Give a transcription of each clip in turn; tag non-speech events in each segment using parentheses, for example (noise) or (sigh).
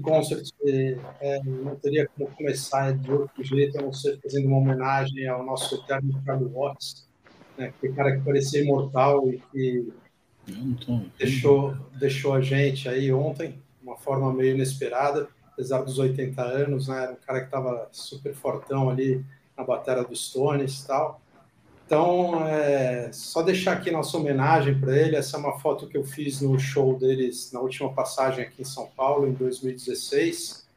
Concert é, não teria como começar de outro jeito, a não ser fazendo uma homenagem ao nosso eterno Charlie Watts, né, aquele cara que parecia imortal e que deixou, deixou a gente aí ontem, de uma forma meio inesperada, apesar dos 80 anos, né, era um cara que estava super fortão ali na bateria dos Stones e tal. Então, é, só deixar aqui nossa homenagem para ele. Essa é uma foto que eu fiz no show deles na última passagem aqui em São Paulo, em 2016.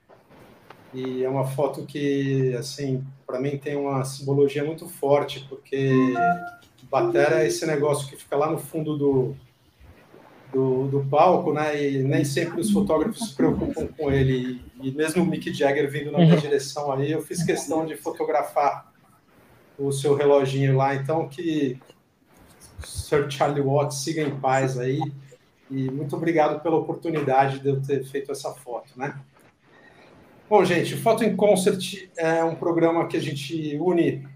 E é uma foto que, assim, para mim tem uma simbologia muito forte, porque batera é esse negócio que fica lá no fundo do, do, do, palco, né? E nem sempre os fotógrafos se preocupam com ele. E mesmo o Mick Jagger vindo na minha uhum. direção aí, eu fiz questão de fotografar o seu reloginho lá. Então, que Sir Charlie Watts siga em paz aí. E muito obrigado pela oportunidade de eu ter feito essa foto, né? Bom, gente, o Foto em Concert é um programa que a gente une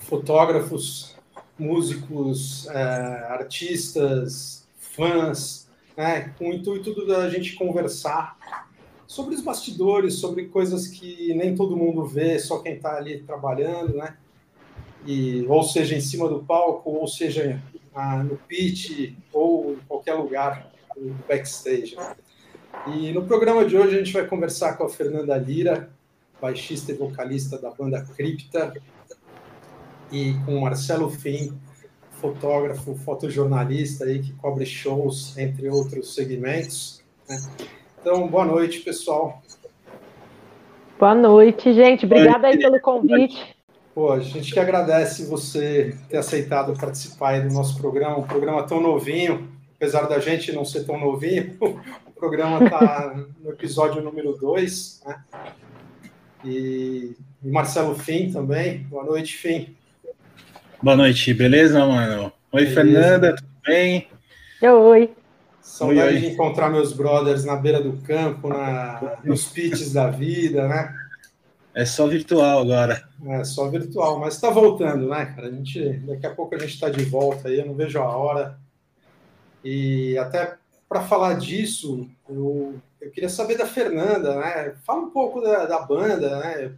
fotógrafos, músicos, é, artistas, fãs, né, com o intuito da gente conversar sobre os bastidores, sobre coisas que nem todo mundo vê, só quem está ali trabalhando, né? E, ou seja em cima do palco, ou seja ah, no pitch, ou em qualquer lugar no backstage. E no programa de hoje a gente vai conversar com a Fernanda Lira, baixista e vocalista da banda Cripta, e com o Marcelo Fim, fotógrafo, fotojornalista aí que cobre shows, entre outros segmentos. Né? Então, boa noite, pessoal. Boa noite, gente. Obrigada aí pelo convite. Pô, a gente que agradece você ter aceitado participar do nosso programa, um programa tão novinho, apesar da gente não ser tão novinho, (laughs) o programa está no episódio número 2, né? E, e Marcelo Fim também. Boa noite, Fim. Boa noite, beleza, mano? Oi, beleza. Fernanda, tudo bem? Oi. Saudade oi, oi. de encontrar meus brothers na beira do campo, na, nos pitches da vida, né? É só virtual agora. É só virtual, mas está voltando, né, cara? A gente, daqui a pouco a gente está de volta aí, eu não vejo a hora. E até para falar disso, eu, eu queria saber da Fernanda, né? Fala um pouco da, da banda, né?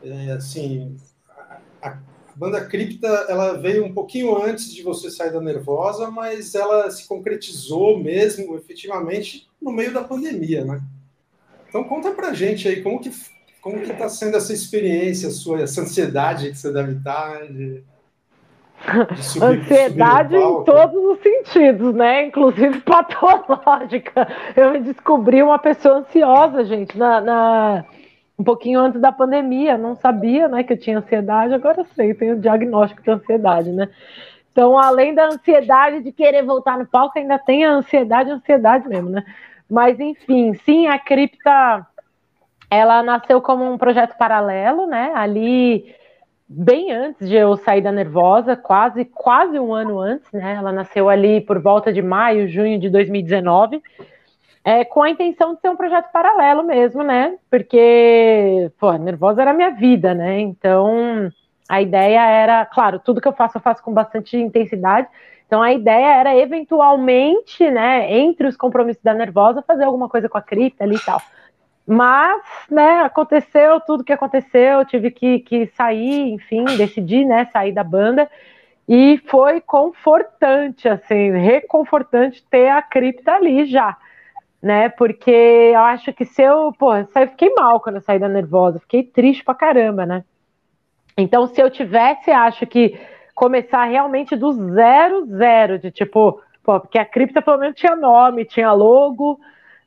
É, assim, a, a, banda Cripta, ela veio um pouquinho antes de você sair da Nervosa, mas ela se concretizou mesmo, efetivamente, no meio da pandemia, né? Então conta pra gente aí como que como que está sendo essa experiência sua, essa ansiedade que você deve estar de, de subir, ansiedade em todos os sentidos, né? Inclusive (laughs) patológica. Eu me descobri uma pessoa ansiosa, gente, na, na, um pouquinho antes da pandemia. Não sabia, né, que eu tinha ansiedade. Agora sei, tenho diagnóstico de ansiedade, né? Então, além da ansiedade de querer voltar no palco, ainda tem a ansiedade, a ansiedade mesmo, né? Mas enfim, sim, a cripta ela nasceu como um projeto paralelo, né? Ali bem antes de eu sair da Nervosa, quase quase um ano antes, né? Ela nasceu ali por volta de maio, junho de 2019, é, com a intenção de ser um projeto paralelo mesmo, né? Porque, pô, Nervosa era a minha vida, né? Então, a ideia era, claro, tudo que eu faço eu faço com bastante intensidade. Então, a ideia era eventualmente, né, entre os compromissos da Nervosa, fazer alguma coisa com a cripta ali e tal. Mas, né, aconteceu tudo que aconteceu, tive que, que sair, enfim, decidi, né, sair da banda. E foi confortante, assim, reconfortante ter a cripta ali já, né? Porque eu acho que se eu, pô, eu fiquei mal quando eu saí da nervosa, fiquei triste pra caramba, né? Então, se eu tivesse, acho que começar realmente do zero, zero, de tipo, pô, porque a cripta pelo menos tinha nome, tinha logo,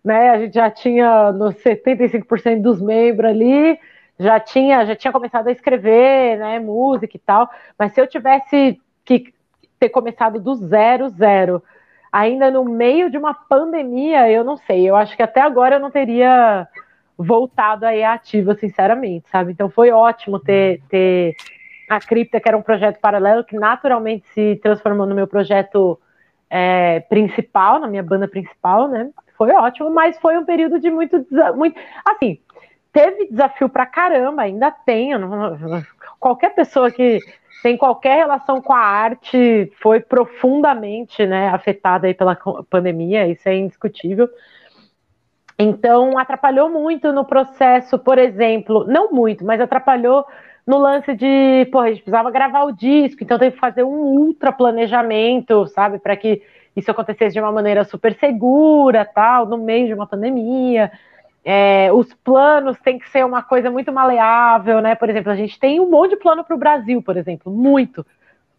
né? A gente já tinha nos 75% dos membros ali, já tinha, já tinha começado a escrever, né, música e tal. Mas se eu tivesse que ter começado do zero, zero, ainda no meio de uma pandemia, eu não sei. Eu acho que até agora eu não teria voltado aí ativa, sinceramente, sabe? Então foi ótimo ter, ter a Cripta, que era um projeto paralelo, que naturalmente se transformou no meu projeto é, principal, na minha banda principal, né? Foi ótimo, mas foi um período de muito, muito assim, teve desafio pra caramba, ainda tem. Não, qualquer pessoa que tem qualquer relação com a arte foi profundamente né, afetada aí pela pandemia, isso é indiscutível. Então, atrapalhou muito no processo, por exemplo, não muito, mas atrapalhou no lance de, pô, a gente precisava gravar o disco, então teve que fazer um ultra planejamento, sabe, para que isso acontecesse de uma maneira super segura, tal, no meio de uma pandemia. É, os planos têm que ser uma coisa muito maleável, né? Por exemplo, a gente tem um monte de plano para o Brasil, por exemplo, muito.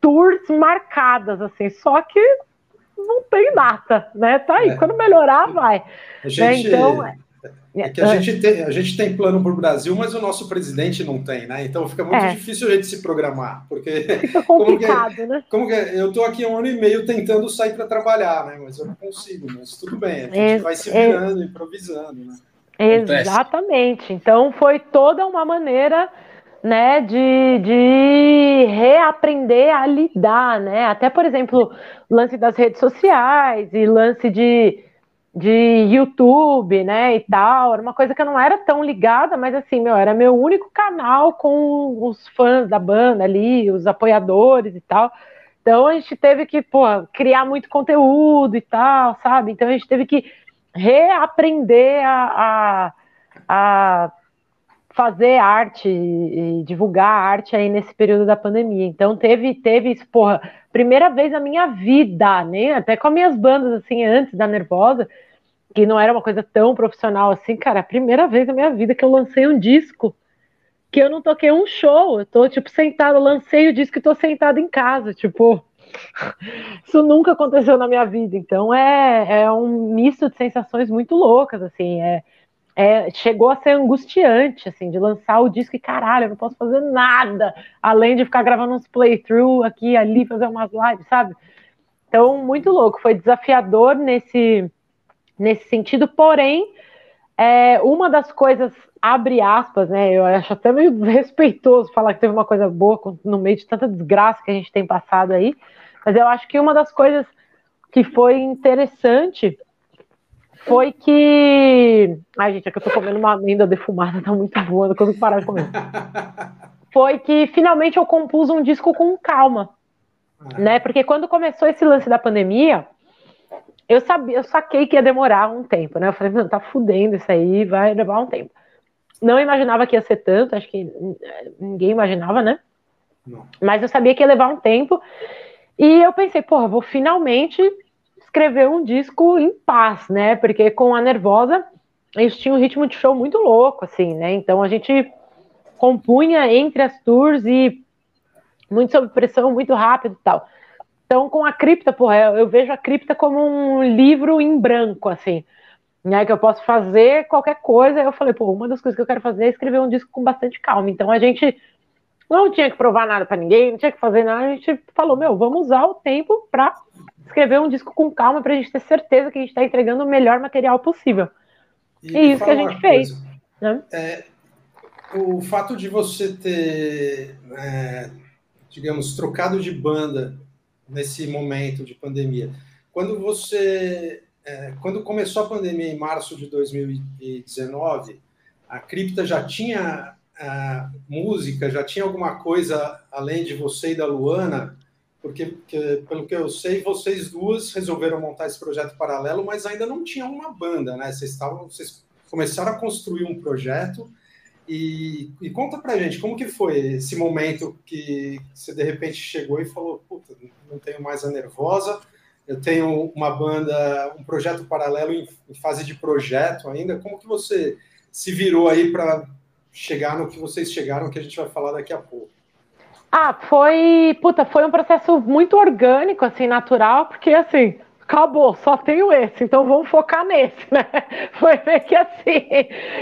Tours marcadas, assim, só que não tem data, né? Tá aí, é. quando melhorar, vai. A gente, né? Então, é, é que a, é. gente tem, a gente tem plano para o Brasil, mas o nosso presidente não tem, né? Então fica muito é. difícil a gente se programar, porque fica complicado, (laughs) como que, né? Como que, eu estou aqui um ano e meio tentando sair para trabalhar, né? Mas eu não consigo, mas tudo bem, a gente vai se virando, improvisando, né? Exatamente. Então foi toda uma maneira né, de, de reaprender a lidar, né? Até, por exemplo, lance das redes sociais e lance de, de YouTube, né, e tal. Era uma coisa que eu não era tão ligada, mas assim, meu, era meu único canal com os fãs da banda ali, os apoiadores e tal. Então a gente teve que, pô, criar muito conteúdo e tal, sabe? Então a gente teve que reaprender a, a, a fazer arte e divulgar arte aí nesse período da pandemia. Então teve, teve isso, porra, primeira vez na minha vida, né? Até com as minhas bandas assim antes da Nervosa, que não era uma coisa tão profissional assim, cara, a primeira vez na minha vida que eu lancei um disco que eu não toquei um show, eu tô tipo sentado, lancei o disco e tô sentado em casa, tipo, (laughs) isso nunca aconteceu na minha vida. Então é, é um misto de sensações muito loucas, assim, é, é, chegou a ser angustiante, assim, de lançar o disco e caralho, eu não posso fazer nada, além de ficar gravando uns playthrough aqui e ali, fazer umas lives, sabe? Então, muito louco, foi desafiador nesse, nesse sentido, porém, é, uma das coisas, abre aspas, né, eu acho até meio (laughs) respeitoso falar que teve uma coisa boa no meio de tanta desgraça que a gente tem passado aí, mas eu acho que uma das coisas que foi interessante foi que. Ai, gente, é que eu tô comendo uma amêndoa defumada, tá muito boa, não consigo parar de comer. (laughs) foi que finalmente eu compus um disco com calma. Ah. Né? Porque quando começou esse lance da pandemia, eu sabia, eu saquei que ia demorar um tempo, né? Eu falei, não, tá fudendo isso aí, vai levar um tempo. Não imaginava que ia ser tanto, acho que ninguém imaginava, né? Não. Mas eu sabia que ia levar um tempo. E eu pensei, porra, vou finalmente escrever um disco em paz, né? Porque com a Nervosa, a gente tinha um ritmo de show muito louco, assim, né? Então a gente compunha entre as tours e muito sob pressão, muito rápido e tal. Então, com a cripta, porra, eu vejo a cripta como um livro em branco, assim, né? Que eu posso fazer qualquer coisa. Eu falei, pô, uma das coisas que eu quero fazer é escrever um disco com bastante calma. Então a gente não tinha que provar nada para ninguém, não tinha que fazer nada. A gente falou, meu, vamos usar o tempo para escrever um disco com calma para a gente ter certeza que a gente está entregando o melhor material possível. E, e isso que a gente fez. Né? É, o fato de você ter, é, digamos, trocado de banda nesse momento de pandemia, quando você, é, quando começou a pandemia em março de 2019, a Cripta já tinha a música, já tinha alguma coisa além de você e da Luana porque, pelo que eu sei, vocês duas resolveram montar esse projeto paralelo, mas ainda não tinham uma banda, né? Vocês estavam, vocês começaram a construir um projeto e, e conta pra gente como que foi esse momento que você de repente chegou e falou, puta, não tenho mais a Nervosa, eu tenho uma banda, um projeto paralelo em, em fase de projeto ainda, como que você se virou aí para chegar no que vocês chegaram, que a gente vai falar daqui a pouco? Ah, foi, puta, foi um processo muito orgânico, assim, natural, porque assim, acabou, só tenho esse, então vamos focar nesse, (laughs) né? Foi meio que assim.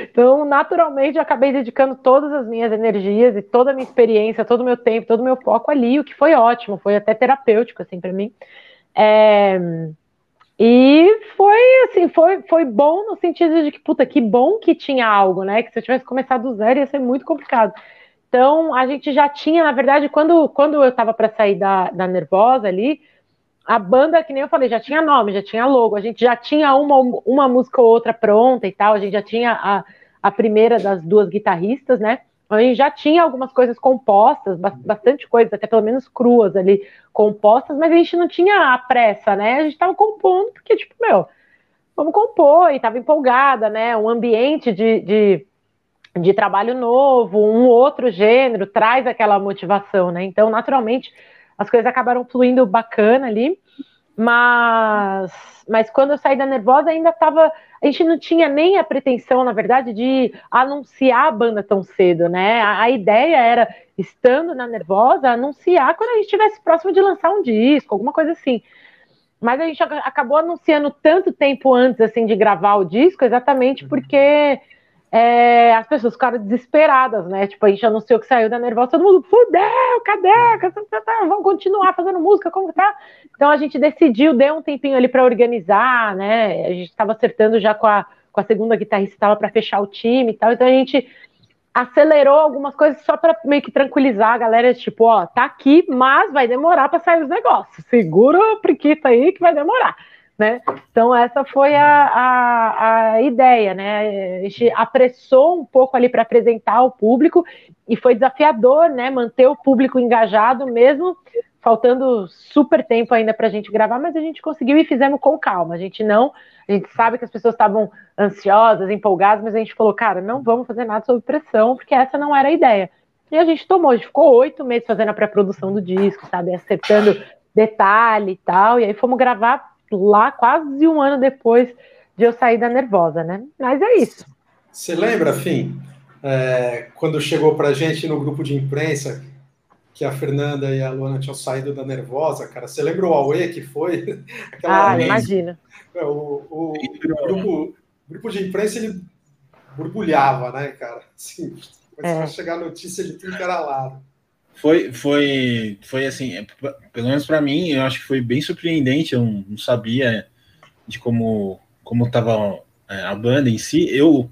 Então, naturalmente, eu acabei dedicando todas as minhas energias e toda a minha experiência, todo o meu tempo, todo o meu foco ali, o que foi ótimo, foi até terapêutico, assim, para mim. É... E foi, assim, foi, foi bom no sentido de que, puta, que bom que tinha algo, né? Que se eu tivesse começado do zero ia ser muito complicado. Então, a gente já tinha, na verdade, quando, quando eu estava para sair da, da Nervosa ali, a banda, que nem eu falei, já tinha nome, já tinha logo, a gente já tinha uma, uma música ou outra pronta e tal, a gente já tinha a, a primeira das duas guitarristas, né? A gente já tinha algumas coisas compostas, bastante coisas, até pelo menos cruas ali, compostas, mas a gente não tinha a pressa, né? A gente estava compondo porque, tipo, meu, vamos compor, e estava empolgada, né? Um ambiente de, de, de, trabalho novo, um outro gênero, traz aquela motivação, né? Então, naturalmente, as coisas acabaram fluindo bacana ali, mas, mas quando eu saí da Nervosa ainda estava. A gente não tinha nem a pretensão, na verdade, de anunciar a banda tão cedo, né? A, a ideia era, estando na Nervosa, anunciar quando a gente estivesse próximo de lançar um disco, alguma coisa assim. Mas a gente acabou anunciando tanto tempo antes assim de gravar o disco, exatamente uhum. É, as pessoas ficaram desesperadas, né? Tipo, a gente anunciou que saiu da Nervosa, todo mundo, fudeu, cadê? Vamos continuar fazendo música, como tá? Então a gente decidiu, deu um tempinho ali para organizar, né? A gente estava acertando já com a, com a segunda guitarrista, estava para fechar o time e tal, então a gente acelerou algumas coisas só para meio que tranquilizar a galera, tipo, ó, tá aqui, mas vai demorar para sair os negócios. Segura o priquita aí que vai demorar, né? Então essa foi a, a, a ideia, né? A gente apressou um pouco ali para apresentar ao público e foi desafiador, né? Manter o público engajado mesmo faltando super tempo ainda para a gente gravar, mas a gente conseguiu e fizemos com calma. A gente não, a gente sabe que as pessoas estavam ansiosas, empolgadas, mas a gente falou, cara, não vamos fazer nada sob pressão, porque essa não era a ideia. E a gente tomou, a gente ficou oito meses fazendo a pré-produção do disco, sabe, acertando detalhe e tal, e aí fomos gravar lá quase um ano depois de eu sair da Nervosa, né? Mas é isso. Você lembra, Fim, é, quando chegou para a gente no grupo de imprensa, que a Fernanda e a Luana tinham saído da Nervosa, cara. Você lembra o Aue que foi? (laughs) Aquela ah, vez, imagina. É, o, o, o, grupo, o, grupo, de imprensa, ele borbulhava, né, cara? Assim, é. chegar notícia de tudo que era lado. Foi, foi, foi assim, é, pelo menos para mim, eu acho que foi bem surpreendente. Eu não sabia de como como estava é, a banda em si. Eu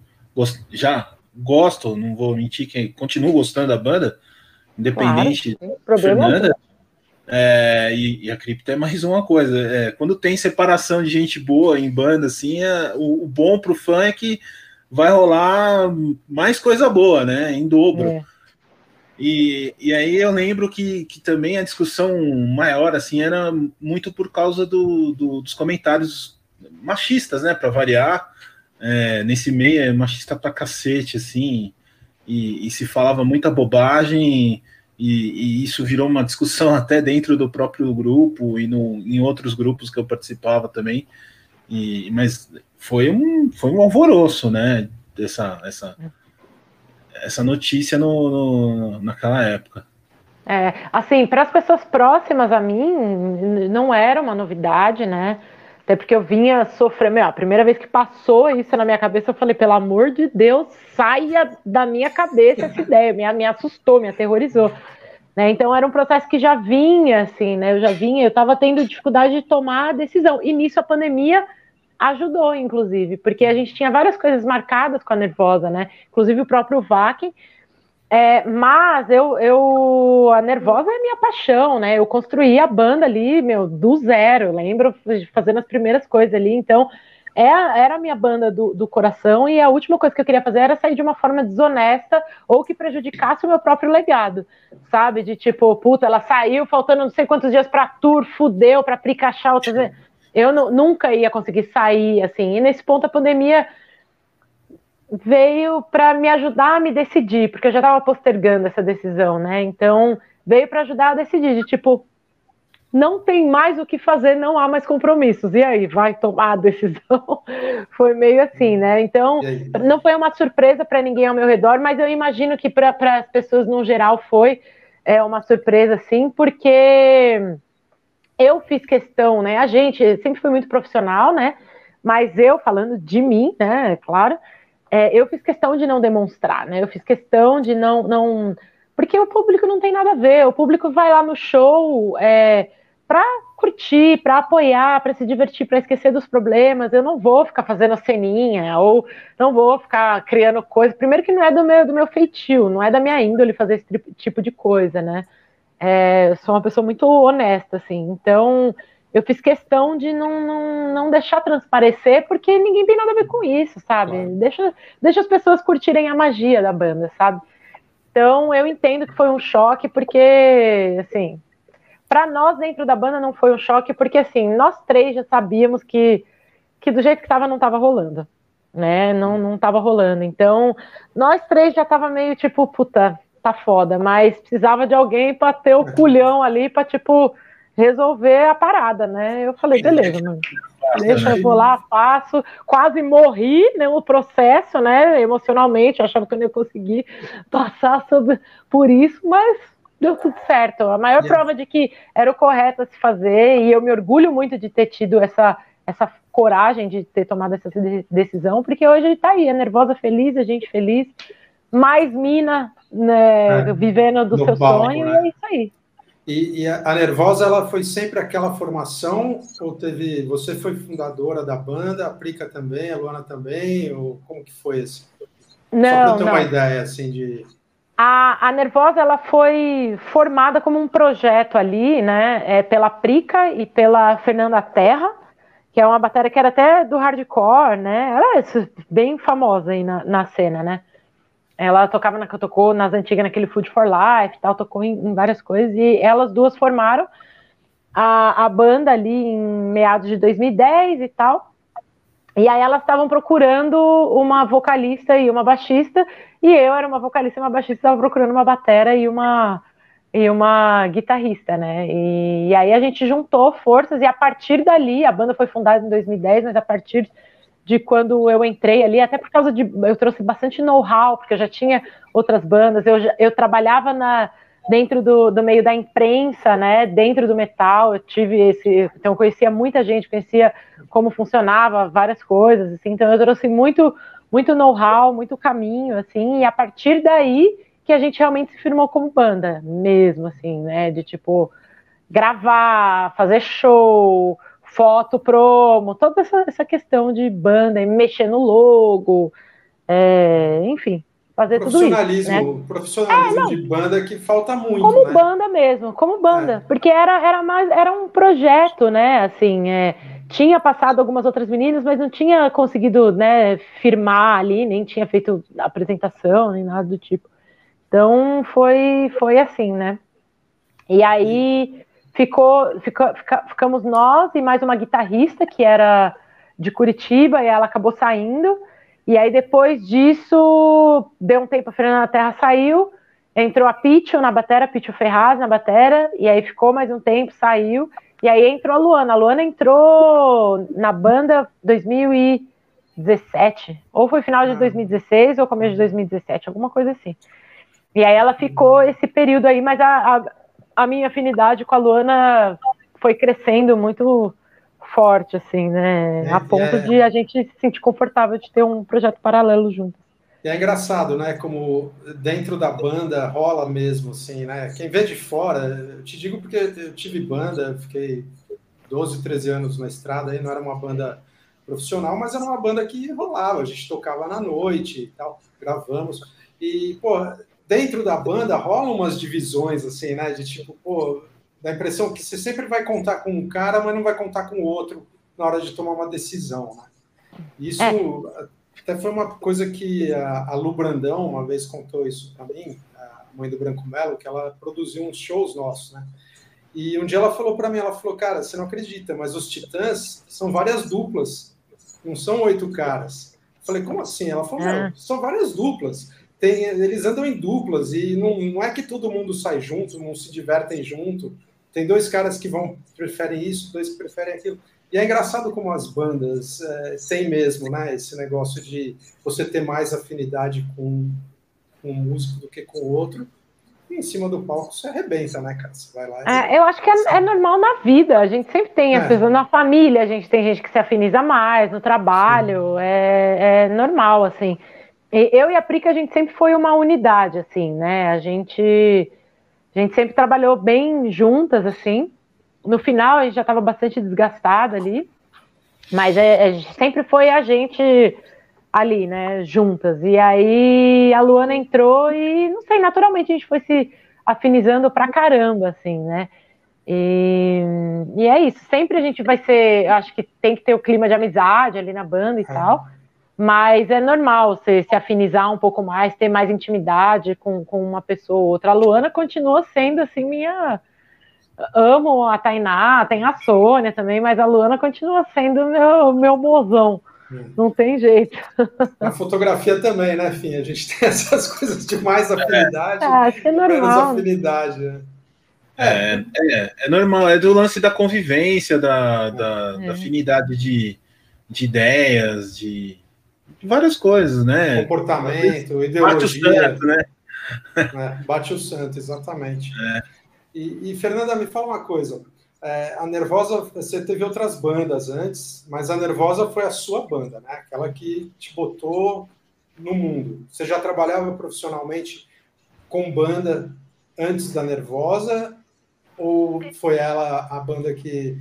já gosto, não vou mentir que continuo gostando da banda, independente claro, Fernanda. É, e, e, a cripto é mais uma coisa. É, quando tem separação de gente boa em banda, assim, é, o, o bom pro fã é que vai rolar mais coisa boa, né? Em dobro. E, e aí eu lembro que, que também a discussão maior assim era muito por causa do, do dos comentários machistas, né? Para variar, é, nesse meio é machista pra cacete, assim e, e se falava muita bobagem, e, e, isso virou uma discussão (laughs) até dentro do próprio grupo e no, em outros grupos que eu participava também. E, mas foi um, foi um alvoroço, né? Essa, essa, essa notícia no, no naquela época. É, assim, para as pessoas próximas a mim, não era uma novidade, né? Até porque eu vinha sofrendo. A primeira vez que passou isso na minha cabeça, eu falei, pelo amor de Deus, saia da minha cabeça essa ideia. Me, me assustou, me aterrorizou. Né? Então era um processo que já vinha, assim, né? Eu já vinha, eu estava tendo dificuldade de tomar a decisão. E nisso a pandemia ajudou, inclusive, porque a gente tinha várias coisas marcadas com a nervosa, né? Inclusive o próprio VAC é, mas eu, eu, a Nervosa é minha paixão, né? Eu construí a banda ali, meu, do zero. Lembro fazendo as primeiras coisas ali. Então, é, era a minha banda do, do coração. E a última coisa que eu queria fazer era sair de uma forma desonesta ou que prejudicasse o meu próprio legado, sabe? De tipo, puta, ela saiu faltando não sei quantos dias para tour, fudeu, para Pikachu. Eu nunca ia conseguir sair assim. E nesse ponto a pandemia veio para me ajudar a me decidir, porque eu já estava postergando essa decisão, né? Então, veio para ajudar a decidir, de tipo, não tem mais o que fazer, não há mais compromissos. E aí, vai tomar a decisão? (laughs) foi meio assim, né? Então, não foi uma surpresa para ninguém ao meu redor, mas eu imagino que para as pessoas no geral foi é, uma surpresa, sim, porque eu fiz questão, né? A gente sempre foi muito profissional, né? Mas eu, falando de mim, né? Claro, é, eu fiz questão de não demonstrar, né? Eu fiz questão de não, não. Porque o público não tem nada a ver. O público vai lá no show é, para curtir, para apoiar, para se divertir, para esquecer dos problemas. Eu não vou ficar fazendo ceninha ou não vou ficar criando coisa. Primeiro que não é do meu, do meu feitio, não é da minha índole fazer esse tipo de coisa, né? É, eu sou uma pessoa muito honesta, assim. Então, eu fiz questão de não, não, não deixar transparecer, porque ninguém tem nada a ver com isso, sabe? Claro. Deixa, deixa as pessoas curtirem a magia da banda, sabe? Então eu entendo que foi um choque, porque, assim, para nós dentro da banda não foi um choque, porque, assim, nós três já sabíamos que que do jeito que estava não estava rolando, né? Não não estava rolando. Então, nós três já tava meio tipo, puta, tá foda, mas precisava de alguém para ter o culhão ali para tipo resolver a parada, né? Eu falei, beleza, mano. Deixa, eu vou lá, faço. Quase morri né, no processo, né? Emocionalmente, achava que eu não ia conseguir passar sobre, por isso, mas deu tudo certo. A maior prova de que era o correto a se fazer, e eu me orgulho muito de ter tido essa, essa coragem de ter tomado essa decisão, porque hoje ele tá aí, é nervosa, feliz, a gente feliz, mais mina, né, é, vivendo do seu palco, sonho, né? e é isso aí. E, e, a Nervosa, ela foi sempre aquela formação? Ou teve. Você foi fundadora da banda, a Prica também, a Luana também? Ou como que foi assim? Não, Só para ter não. uma ideia assim de. A, a Nervosa ela foi formada como um projeto ali, né? É, pela Prica e pela Fernanda Terra, que é uma bateria que era até do hardcore, né? Ela é bem famosa aí na, na cena, né? Ela tocava na, tocou nas antigas naquele Food for Life, tal, tocou em, em várias coisas e elas duas formaram a, a banda ali em meados de 2010 e tal. E aí elas estavam procurando uma vocalista e uma baixista, e eu era uma vocalista e uma baixista, estava procurando uma batera e uma e uma guitarrista, né? E, e, aí a gente juntou forças e a partir dali, a banda foi fundada em 2010, mas a partir de quando eu entrei ali, até por causa de. Eu trouxe bastante know-how, porque eu já tinha outras bandas, eu, eu trabalhava na, dentro do, do meio da imprensa, né? Dentro do metal, eu tive esse. Então, conhecia muita gente, conhecia como funcionava várias coisas, assim, então eu trouxe muito, muito know-how, muito caminho, assim, e a partir daí que a gente realmente se firmou como banda, mesmo, assim, né? De tipo, gravar, fazer show foto promo, toda essa, essa questão de banda, mexer no logo, é, enfim, fazer tudo isso. Né? Profissionalismo é, de banda que falta muito. Como né? banda mesmo, como banda, é. porque era, era mais era um projeto, né? Assim, é, tinha passado algumas outras meninas, mas não tinha conseguido né, firmar ali, nem tinha feito apresentação, nem nada do tipo. Então foi, foi assim, né? E aí ficou, fica, ficamos nós e mais uma guitarrista que era de Curitiba e ela acabou saindo. E aí depois disso, deu um tempo, a Fernanda Terra saiu, entrou a Pitio na batera, Pitio Ferraz na batera, e aí ficou mais um tempo, saiu. E aí entrou a Luana. A Luana entrou na banda 2017, ou foi final de 2016 ou começo de 2017, alguma coisa assim. E aí ela ficou esse período aí, mas a, a, a minha afinidade com a Luana foi crescendo muito forte, assim, né? É, a ponto é... de a gente se sentir confortável de ter um projeto paralelo junto. E é engraçado, né? Como dentro da banda rola mesmo, assim, né? Quem vê de fora, eu te digo porque eu tive banda, fiquei 12, 13 anos na estrada, aí não era uma banda profissional, mas era uma banda que rolava, a gente tocava na noite e tal, gravamos. E, pô, dentro da banda rolam umas divisões, assim, né? De tipo, pô, dá a impressão que você sempre vai contar com um cara, mas não vai contar com o outro na hora de tomar uma decisão, né? Isso é. até foi uma coisa que a, Lu Brandão uma vez contou isso para mim, a mãe do Branco Melo, que ela produziu uns shows nossos, né? E um dia ela falou para mim, ela falou, cara, você não acredita, mas os Titãs são várias duplas, não são oito caras. Eu falei, como assim? Ela falou, ah. são várias duplas tem, eles andam em duplas e não, não é que todo mundo sai junto, não se divertem junto. Tem dois caras que vão preferem isso, dois que preferem aquilo. E é engraçado como as bandas é, têm mesmo, né? Esse negócio de você ter mais afinidade com, com um músico do que com o outro. E em cima do palco você arrebenta, né, cara? Você vai lá. E... É, eu acho que é, é, normal na vida. A gente sempre tem, é. Pessoas, na família, a gente tem gente que se afiniza mais, no trabalho. É, é normal, assim. Eu e a Prica, a gente sempre foi uma unidade, assim, né? A gente, a gente sempre trabalhou bem juntas, assim. No final, a gente já estava bastante desgastada ali, mas é, é, sempre foi a gente ali, né, juntas. E aí a Luana entrou e, não sei, naturalmente a gente foi se afinizando pra caramba, assim, né? E, e é isso, sempre a gente vai ser, acho que tem que ter o clima de amizade ali na banda e é. tal mas é normal você se afinizar um pouco mais, ter mais intimidade com, com uma pessoa ou outra. A Luana continua sendo, assim, minha, amo a Tainá, tem a Sônia também, mas a Luana continua sendo meu, meu mozão. Hum. Não tem jeito. A fotografia também, né, Fim? A gente tem (laughs) essas coisas de mais afinidade. É, acho que é normal. Menos afinidade, né? É, é, é, normal, é do lance da convivência, da, da, é. da afinidade de, de ideias, de, de, várias coisas, né? Comportamento, ideologia. Bate o santo, né? É, bate o santo, exatamente. (laughs) É. E, e, Fernanda, me fala uma coisa. É, a Nervosa, você teve outras bandas antes, mas a Nervosa foi a sua banda, né? Aquela que te botou no mundo. Você já trabalhava profissionalmente com banda antes da Nervosa ou foi ela a banda que,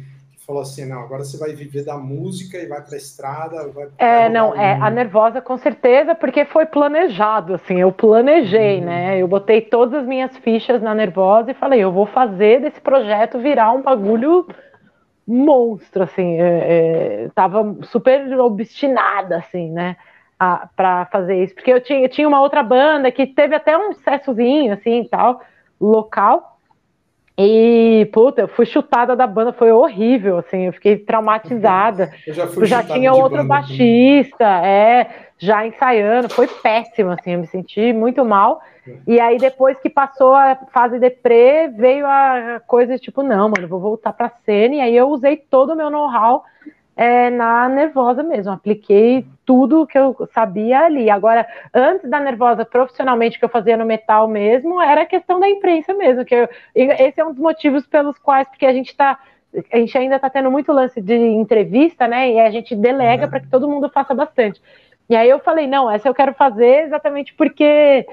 falou assim, não, agora você vai viver da música e vai para a estrada? Vai, é, não, é a Nervosa com certeza, porque foi planejado, assim, eu planejei, uhum. né? Eu botei todas as minhas fichas na Nervosa e falei, eu vou fazer desse projeto virar um bagulho monstro, assim, é, é, tava super obstinada, assim, né? para fazer isso, porque eu tinha, eu tinha uma outra banda que teve até um sucessozinho, assim, tal, local, e, puta, eu fui chutada da banda, foi horrível, assim, eu fiquei traumatizada. (laughs) Eu já, fui eu já tinha outro baixista, é, já ensaiando, foi péssimo, assim, eu me senti muito mal. E aí, depois que passou a fase deprê, veio a coisa tipo, não, mano, vou voltar pra cena, e aí eu usei todo o meu know-how é, na nervosa mesmo. Apliquei tudo que eu sabia ali. Agora, antes da nervosa, profissionalmente, que eu fazia no metal mesmo, era a questão da imprensa mesmo. Que eu, esse é um dos motivos pelos quais, porque a gente está a gente ainda está tendo muito lance de entrevista, né? E a gente delega uhum. para que todo mundo faça bastante. E aí eu falei, não, essa eu quero fazer exatamente porque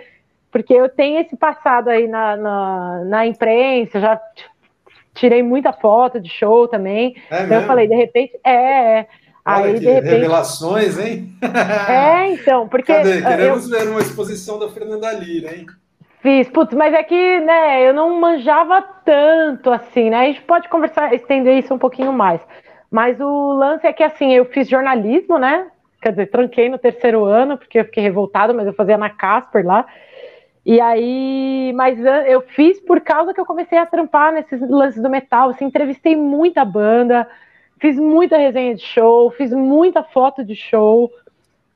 porque eu tenho esse passado aí na, na, na imprensa, já tirei muita foto de show também. É então mesmo? eu falei, de repente, é. é. Aí, de repente... Revelações, hein? (laughs) É, então, porque. Cadê? Queremos eu... ver uma exposição da Fernanda Lira, hein? Fiz, putz, mas é que, né, eu não manjava tanto assim, né? A gente pode conversar, estender isso um pouquinho mais. Mas o lance é que, assim, eu fiz jornalismo, né? Quer dizer, tranquei no terceiro ano, porque eu fiquei revoltada, mas eu fazia na Casper lá. E aí, mas eu fiz por causa que eu comecei a trampar nesses lances do metal, assim, entrevistei muita banda, fiz muita resenha de show, fiz muita foto de show,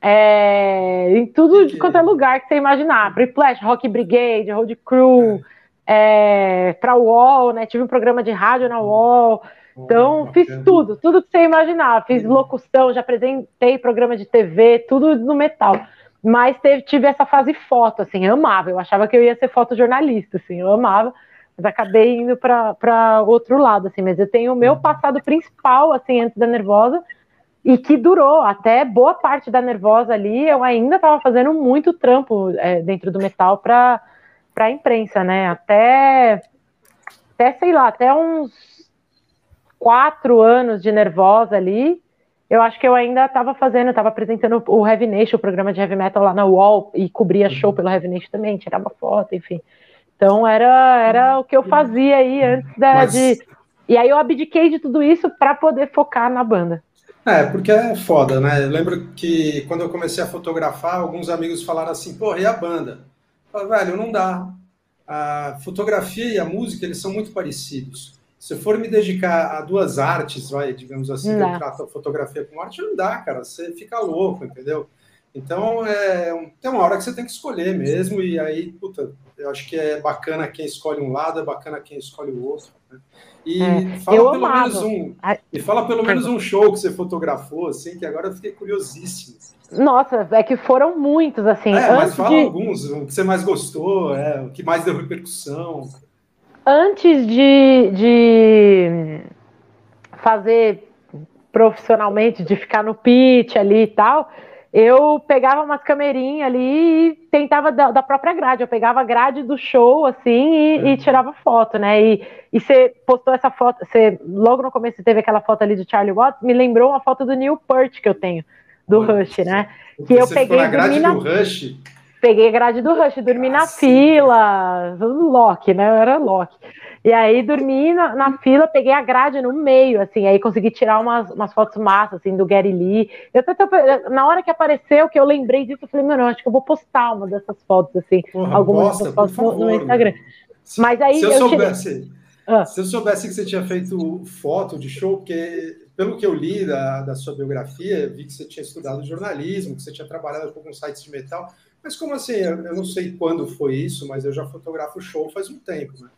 é, em tudo de quanto é lugar que você imaginar, Whiplash, Rock Brigade, Road Crew, é. Pra UOL, né, tive um programa de rádio na UOL, então fiz tudo, tudo que você imaginar, fiz locução, já apresentei programa de TV, tudo no metal. Mas teve, tive essa fase foto, assim, eu amava. Eu achava que eu ia ser fotojornalista, assim, eu amava. Mas acabei indo para outro lado, assim. Mas eu tenho o meu passado principal, assim, antes da Nervosa, e que durou até boa parte da Nervosa ali. Eu ainda estava fazendo muito trampo é, dentro do metal para a imprensa, né? Até, até, sei lá, até uns quatro anos de Nervosa ali eu acho que eu ainda estava fazendo, estava apresentando o Heavy Nation, o programa de heavy metal lá na UOL, e cobria uhum. show pelo Heavy Nation também, tirava foto, enfim. Então era, era o que eu fazia aí antes da, Mas... de. E aí eu abdiquei de tudo isso para poder focar na banda. É, porque é foda, né? Eu lembro que quando eu comecei a fotografar, alguns amigos falaram assim, porra, e a banda? Eu falei, velho, não dá. A fotografia e a música, eles são muito parecidos se eu for me dedicar a duas artes, vai, digamos assim, eu trato a fotografia como arte, não dá, cara, você fica louco, entendeu? Então, é, tem uma hora que você tem que escolher mesmo, e aí, puta, eu acho que é bacana quem escolhe um lado, é bacana quem escolhe o outro. Né? E é, fala pelo amava. menos um, e fala pelo menos um show que você fotografou, assim, que agora eu fiquei curiosíssimo. Nossa, é que foram muitos, assim. É, mas fala de... alguns, o que você mais gostou, é, o que mais deu repercussão antes de, de fazer profissionalmente, de ficar no pitch ali e tal, eu pegava umas camerinhas ali e tentava da, da, própria grade. Eu pegava a grade do show, assim, e, e, uhum. tirava foto, né? E, e você postou essa foto, você, logo no começo teve aquela foto ali de Charlie Watts, me lembrou uma foto do Neil Peart que eu tenho, do Olha, Rush, né? Que eu peguei na grade do Rush? peguei a grade do Rush, dormi na fila, Loki, né? Eu era Loki. E aí dormi na, na, fila, peguei a grade no meio, assim, aí consegui tirar umas, umas fotos massas, assim, do Gary Lee. Eu até, na hora que apareceu, que eu lembrei disso, eu falei, mano, acho que eu vou postar uma dessas fotos, assim, Porra, algumas posta, dessas fotos favor, no, no, Instagram. Se, Mas aí. Se eu, eu soubesse. Tirei... Ah. Se eu soubesse que você tinha feito foto de show, porque pelo que eu li da, da sua biografia, vi que você tinha estudado jornalismo, que você tinha trabalhado com alguns sites de metal. Mas como assim? Eu, eu não sei quando foi isso, mas eu já fotografo show faz um tempo, né?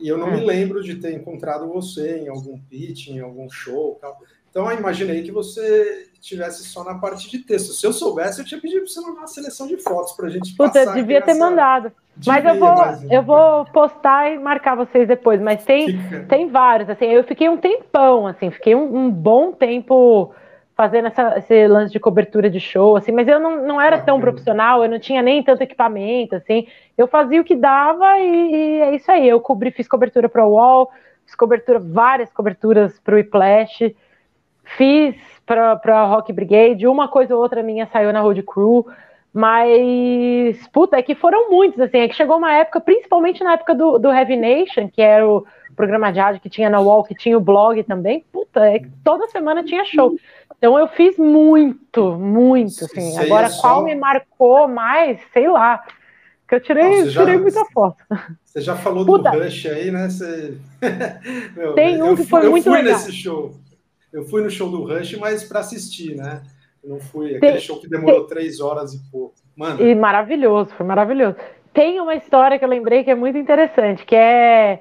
E eu não é. me lembro de ter encontrado você em algum pitch, em algum show tal. Então eu imaginei que você tivesse só na parte de texto. Se eu soubesse, eu tinha pedido para você mandar uma seleção de fotos para a gente Puta, passar. Puta, devia ter mandado. Devia, mas eu vou, mas... eu vou postar e marcar vocês depois. Mas tem, tem vários. Assim, eu fiquei um tempão, assim, fiquei um, um bom tempo fazendo essa, esse lance de cobertura de show, assim, mas eu não, não era tão profissional, eu não tinha nem tanto equipamento, assim, eu fazia o que dava e, e é isso aí, eu cobri, fiz cobertura para o UOL, fiz cobertura, várias coberturas para o Whiplash, fiz para Rock Brigade, uma coisa ou outra minha saiu na Road Crew, mas, puta, é que foram muitos, assim, é que chegou uma época, principalmente na época do, do Heavy Nation, que era o programa de rádio que tinha na Wall, que tinha o blog também, puta, é que toda semana tinha show. Então eu fiz muito, muito, assim. Agora, só... qual me marcou mais, sei lá. Que eu tirei, já, tirei muita foto. Você já falou Puta. do Rush aí, né? Você... (laughs) Meu, Tem um que foi eu muito fui legal. nesse show. Eu fui no show do Rush, mas para assistir, né? Não fui. Aquele Tem... show que demorou Tem... três horas e pouco. Mano. E maravilhoso, foi maravilhoso. Tem uma história que eu lembrei que é muito interessante, que é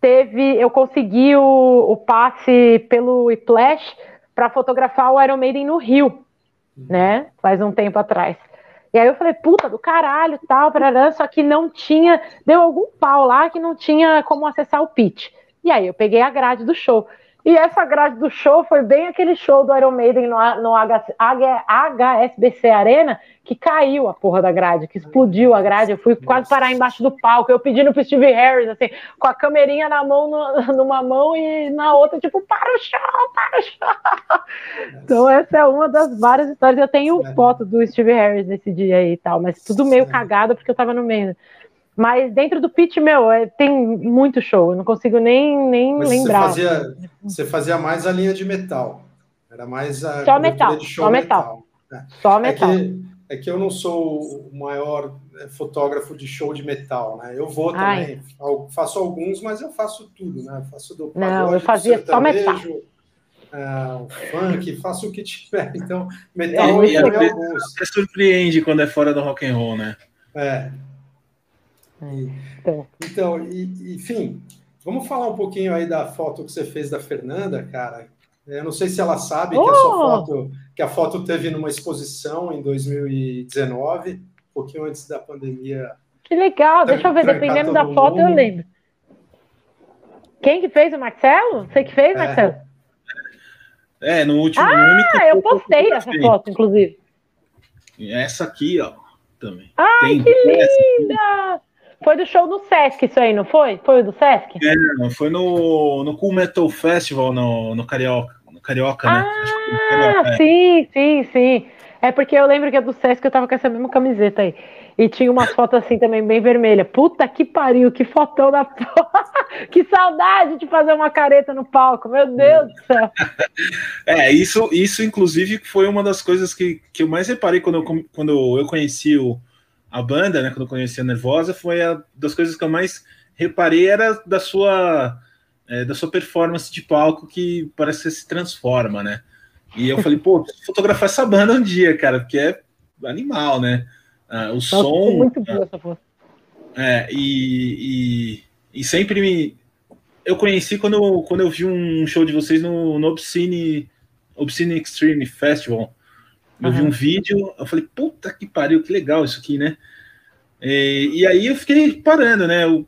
teve, eu consegui o, o passe pelo Flash para fotografar o Iron Maiden no Rio, né? Faz um tempo atrás. E aí eu falei, puta do caralho, tal, parará, só que não tinha, deu algum pau lá que não tinha como acessar o pitch. E aí eu peguei a grade do show. E essa grade do show foi bem aquele show do Iron Maiden no, no HSBC Arena, que caiu a porra da grade, que explodiu a grade. Eu fui quase parar embaixo do palco, eu pedindo pro Steve Harris, assim, com a camerinha na mão, no, (laughs) numa mão e na outra, tipo, para o show, para o show. Então, essa é uma das várias histórias. Eu tenho foto do Steve Harris nesse dia aí e tal, mas tudo meio cagado porque eu tava no meio. Mas dentro do pitch, meu, é, tem muito show, eu não consigo nem, nem Mas lembrar. Você fazia, você fazia mais a linha de metal. Era mais a só metal, de show só metal. metal. É. Só metal. É que, é que eu não sou o maior é, fotógrafo de show de metal, né? Eu vou também, Ai. faço alguns, mas eu faço tudo, né? Eu faço do Não, eu fazia só metal. Uh, funk, faço o que tiver. (laughs) Então, metal é, e alguns. Até surpreende quando é fora do rock and roll, né? É, então, então e, enfim, vamos falar um pouquinho aí da foto que você fez da Fernanda, cara. Eu não sei se ela sabe oh! que a sua oh! foto, que a foto teve numa exposição em 2019, um pouquinho antes da pandemia. Que legal, deixa eu ver, dependendo da foto mundo. eu lembro. Quem que fez o Marcelo? Você que fez, é. Marcelo? É, no último. Ah, único eu postei essa foto, inclusive. Essa aqui, ó, também. Ai, Tem que linda! Foi do show do Sesc, isso aí, não foi? Foi o do Sesc? É, foi no, no Cool Metal Festival no, no Carioca, no Carioca, né? Ah, Carioca, é. sim, sim, sim. É porque eu lembro que é do Sesc eu tava com essa mesma camiseta aí. E tinha umas fotos assim também bem vermelha. Puta que pariu, que fotão da (laughs) Que saudade de fazer uma careta no palco, meu Deus do céu. (laughs) É, isso, isso inclusive foi uma das coisas que, que eu mais reparei quando eu, quando eu conheci o, a banda, né, quando eu conheci a Nervosa, foi a das coisas que eu mais reparei era da sua é, da sua performance de palco que parece que se transforma, né? E eu falei, pô, fotografar essa banda um dia, cara, porque é animal, né? Ah, o Nossa, som. Muito boa essa foto. É, e, e, e, sempre me. Eu conheci quando eu, quando eu vi um show de vocês no, no Obscene, Obscene Extreme Festival. Eu uhum. vi um vídeo, eu falei, puta que pariu, que legal isso aqui, né? E, e aí eu fiquei parando, né? O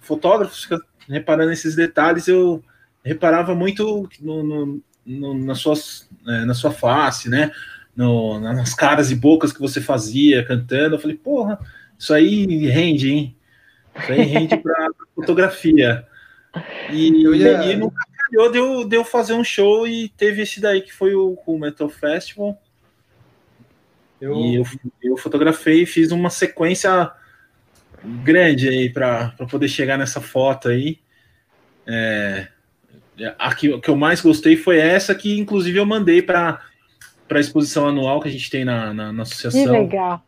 fotógrafo fica reparando esses detalhes, eu reparava muito no, no, no na, suas, é, na sua face, né? No, nas caras e bocas que você fazia cantando. Eu falei, porra, isso aí rende, hein? Isso aí rende para (laughs) fotografia. E, eu ia... e nunca calhou de eu, de eu fazer um show e teve esse daí que foi o, o Metal Festival. Eu... E eu, eu fotografei e fiz uma sequência grande aí para poder chegar nessa foto aí. É, a que, que eu mais gostei foi essa que, inclusive, eu mandei para a exposição anual que a gente tem na, na, na, associação. Que legal.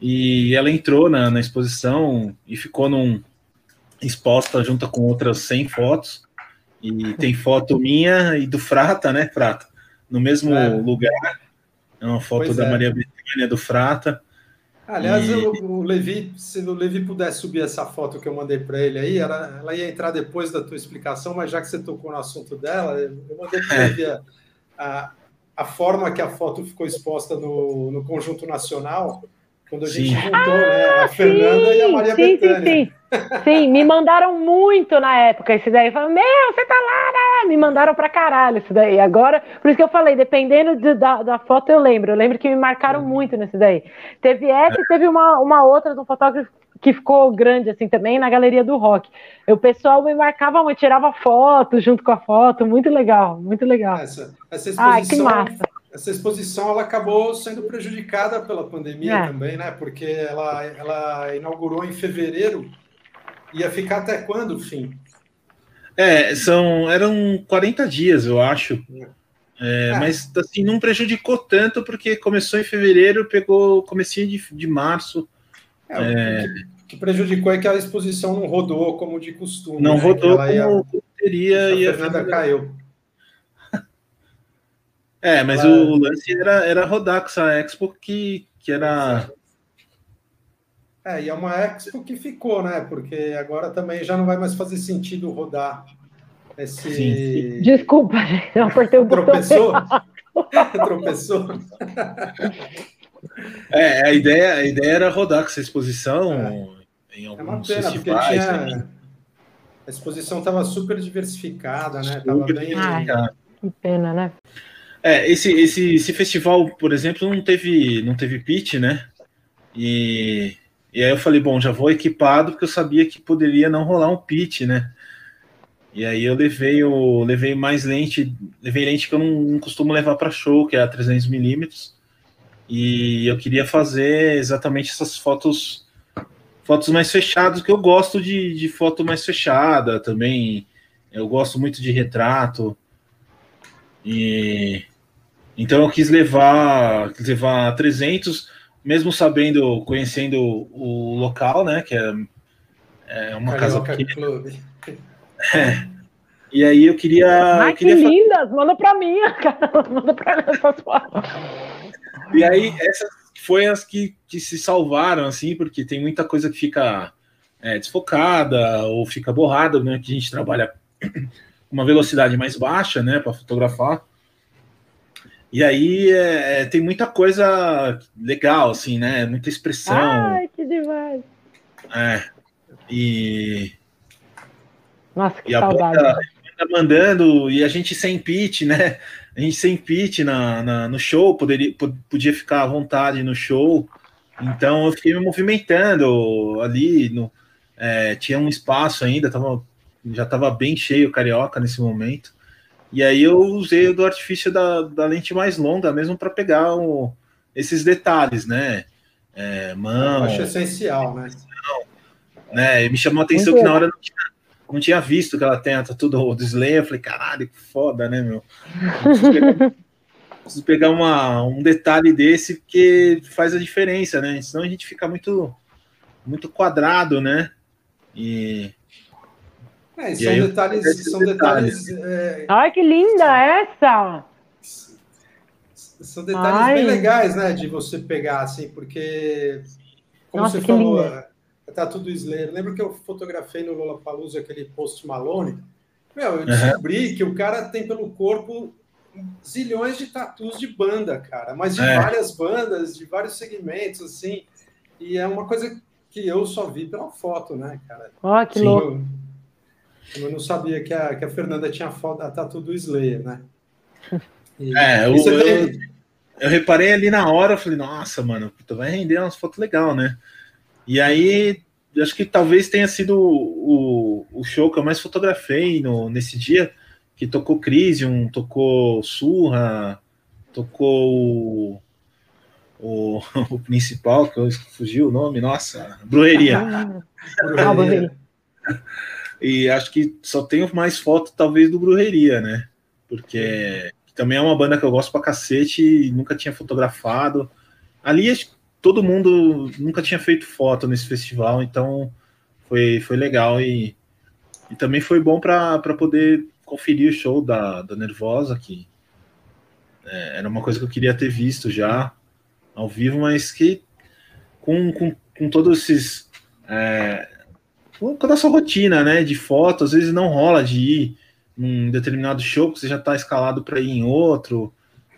E ela entrou na, na exposição e ficou num, exposta junto com outras 100 fotos. E tem foto minha e do Frata, né, Frata? No mesmo é. lugar. É uma foto pois da é. Maria Bethânia do Frata. Aliás, e... o, o, Levi, se o Levi pudesse subir essa foto que eu mandei para ele aí, ela, ela, ia entrar depois da tua explicação, mas já que você tocou no assunto dela, eu mandei para (laughs) ele a, a, a, forma que a foto ficou exposta no, no conjunto nacional, quando a sim. gente juntou ah, né, a Fernanda sim, e a Maria sim, Bethânia. Sim, sim. Sim, me mandaram muito na época esse daí. Falaram, meu, você tá lá, né? Me mandaram pra caralho isso daí. Agora, por isso que eu falei, dependendo de, da, da foto, eu lembro. Eu lembro que me marcaram muito nesse daí. Teve essa e teve uma, uma outra de um fotógrafo que ficou grande assim também na galeria do rock. O pessoal me marcava muito, tirava foto junto com a foto, muito legal, muito legal. Essa, essa exposição, Ai, que massa. Essa exposição ela acabou sendo prejudicada pela pandemia é. também, né? Porque ela, ela inaugurou em fevereiro Ia ficar até quando, fim? É, são, eram 40 dias, eu acho. É, é. Mas assim, não prejudicou tanto porque começou em fevereiro, pegou comecinho de, de março. É, é... O que, que, prejudicou é que a exposição não rodou como de costume. Não né? rodou como ia, teria. E a Fernanda caiu. É, mas Ela... o lance era, era rodar com essa Expo que, que era é, e é uma Expo que ficou, né? Porque agora também já não vai mais fazer sentido rodar esse. Sim. Desculpa, eu apertei o Tropeçou? (laughs) Tropeçou? É, a ideia, a ideia era rodar com essa exposição é. em alguns é uma pena, porque tinha... a exposição estava super diversificada, né? Tava bem. Ai, que pena, né? É, esse, esse, esse festival, por exemplo, não teve, não teve pitch, né? E e aí eu falei, bom, já vou equipado, porque eu sabia que poderia não rolar um pitch, né? E aí eu levei o levei mais lente, levei lente que eu não, não costumo levar para show, que é a 300 milímetros. E eu queria fazer exatamente essas fotos fotos mais fechadas, que eu gosto de, de foto mais fechada também. Eu gosto muito de retrato. E então eu quis levar, quis levar 300 mesmo sabendo, conhecendo o local, né, que é, é uma Carioca casa pequena. É. E aí eu queria. Ai, eu queria que lindas! Manda para mim, (laughs) cara. Manda para mim essas fotos. E aí, essas foi as que, que se salvaram, assim, porque tem muita coisa que fica é, desfocada ou fica borrada, né? Que a gente trabalha com (clears throat) uma velocidade mais baixa, né, para fotografar. E aí é, é, tem muita coisa legal, assim, né? Muita expressão. Ai, que demais! É. E. Nossa, que e saudade. A banda, mandando, e a gente sem pitch, né? A gente sem pitch na, na, no show, poderia, podia ficar à vontade no show. Então eu fiquei me movimentando ali. No, é, tinha um espaço ainda, tava, já estava bem cheio carioca nesse momento. E aí eu usei do artifício da, da lente mais longa mesmo para pegar o, esses detalhes, né? É, mão. acho essencial, né? né? E me chamou a atenção que na hora não tinha, não tinha visto que ela tem tá tudo do Slayer. Eu falei, caralho, que foda, né, meu? Preciso pegar, (laughs) preciso pegar uma, um detalhe desse que faz a diferença, né? Senão a gente fica muito, muito quadrado, né? E é, são detalhes. São detalhes é... Ai, que linda essa! São detalhes Ai. bem legais, né? De você pegar, assim, porque, como Nossa, você falou, linda. tá tudo Slayer. Lembra que eu fotografei no Lollapalooza aquele post Malone? Meu, eu descobri uhum. que o cara tem pelo corpo zilhões de tatus de banda, cara, mas de é. várias bandas, de vários segmentos, assim. E é uma coisa que eu só vi pela foto, né, cara? Ó, oh, que Sim, louco. Eu, não sabia que a, que a Fernanda tinha foto, a tatu do Slayer, né? (laughs) E, é, eu, eu, eu, reparei ali na hora, eu falei, nossa, mano, tu vai render umas fotos legal, né? E aí, acho que talvez tenha sido o, o show que eu mais fotografei no, nesse dia, que tocou Crisium, tocou Surra, tocou o, o, (laughs) o principal, que eu fugiu o nome, nossa, Brujeria. Ah, Brujeria. (laughs) E acho que só tenho mais foto, talvez, do Brujeria, né? Porque também é uma banda que eu gosto pra cacete e nunca tinha fotografado. Ali todo mundo nunca tinha feito foto nesse festival, então foi, foi legal e, e também foi bom para poder conferir o show da, da Nervosa, que é, era uma coisa que eu queria ter visto já ao vivo, mas que com, com, com todos esses. É, com a sua rotina, né? De foto, às vezes não rola de ir num determinado show, que você já está escalado para ir em outro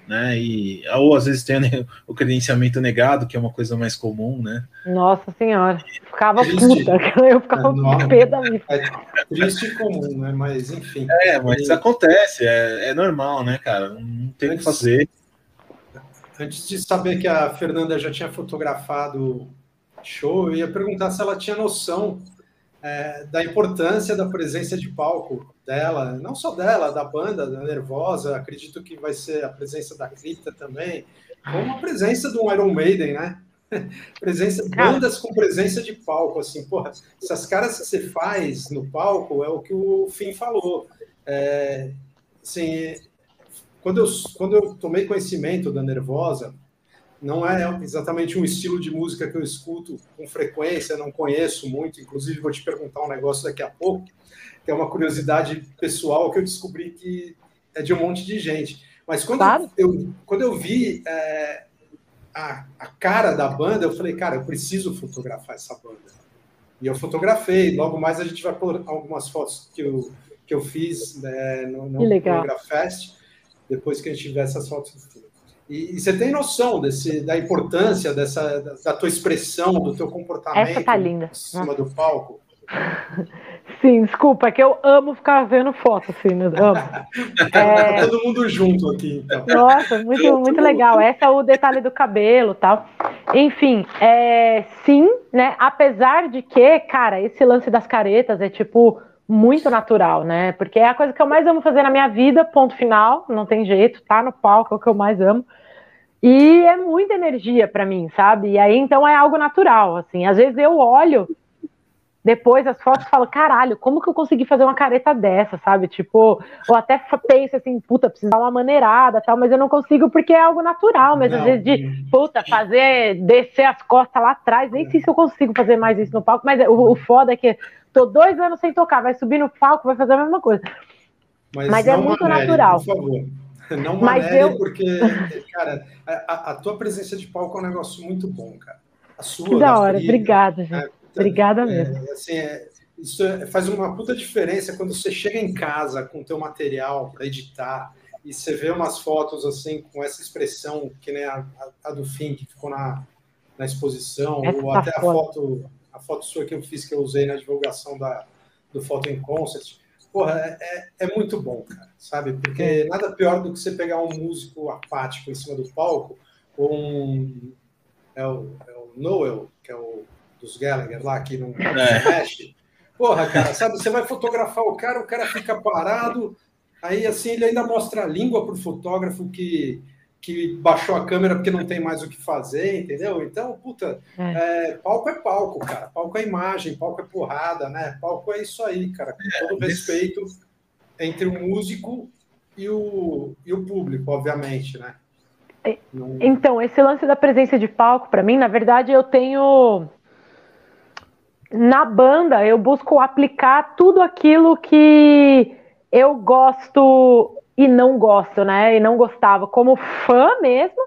né? E, ou às vezes tem (laughs) o credenciamento negado, que é uma coisa mais comum, né? Nossa senhora, ficava puta, (laughs) eu ficava é, pé da vida. É triste e comum, né? Mas enfim. É, mas e... acontece, é, é normal, né, cara? Não tem o que fazer. Antes de saber que a Fernanda já tinha fotografado show, eu ia perguntar se ela tinha noção é, da importância da presença de palco dela, não só dela, da banda, da Nervosa, acredito que vai ser a presença da Cripta também, como a presença do Iron Maiden, né? (laughs) presença, bandas com presença de palco, assim, porra, essas caras que você faz no palco é o que o Fim falou. É, assim, quando eu, quando eu tomei conhecimento da Nervosa, não é exatamente um estilo de música que eu escuto com frequência, não conheço muito, inclusive vou te perguntar um negócio daqui a pouco, que é uma curiosidade pessoal que eu descobri que é de um monte de gente. Mas quando, claro. eu, quando eu vi é, a, a cara da banda, eu falei, cara, eu preciso fotografar essa banda. E eu fotografei, logo mais a gente vai pôr algumas fotos que eu, que eu fiz né, no, no Fest, depois que a gente tiver essas fotos e, e, você tem noção desse, da importância dessa, da, da, tua expressão, do teu comportamento Essa tá linda. em cima Nossa. do palco? (laughs) Sim, desculpa, é que eu amo ficar vendo foto, assim, né? amo. (laughs) é... Tá todo mundo junto aqui, então. Nossa, muito, muito legal. Esse é o detalhe do cabelo tal. Enfim, é, sim, né? Apesar de que, cara, esse lance das caretas é tipo muito natural, né? Porque é a coisa que eu mais amo fazer na minha vida, ponto final, não tem jeito, tá no palco é o que eu mais amo. E é muita energia para mim, sabe? E aí então é algo natural, assim. Às vezes eu olho depois as fotos e falo, caralho, como que eu consegui fazer uma careta dessa, sabe? Tipo, ou até penso assim, puta, preciso dar uma maneirada tal, mas eu não consigo porque é algo natural, mas não, às vezes de, puta, fazer, descer as costas lá atrás, nem sei se eu consigo fazer mais isso no palco, mas o, o foda é que tô dois anos sem tocar, vai subir no palco, vai fazer a mesma coisa. Mas, mas é muito natural. Por favor. Não manere, eu... porque, cara, a, a, tua presença de palco é um negócio muito bom, cara. A sua. Que da hora, obrigada, gente. É, Obrigada é, mesmo. Assim, é, isso é, faz uma puta diferença quando você chega em casa com o teu material para editar e você vê umas fotos assim com essa expressão que nem a, a, a do fim que ficou na, na exposição essa ou até a foto a foto sua que eu fiz que eu usei na divulgação da, do Photo in Concert. Porra, é, é, é muito bom, cara, sabe? Porque nada pior do que você pegar um músico apático em cima do palco ou um é o, é o Noel, que é o dos Gallagher lá, que não, é. mexe. Porra, cara, sabe? Você vai fotografar o cara, o cara fica parado, aí assim ele ainda mostra a língua para o fotógrafo que, que baixou a câmera porque não tem mais o que fazer, entendeu? Então, puta, é. É, palco é palco, cara. Palco é imagem, palco é porrada, né? Palco é isso aí, cara. Com todo respeito entre o músico e o, e o público, obviamente, né? Então, esse lance da presença de palco, para mim, na verdade, eu tenho na banda eu busco aplicar tudo aquilo que eu gosto e não gosto, né? E não gostava, como fã mesmo,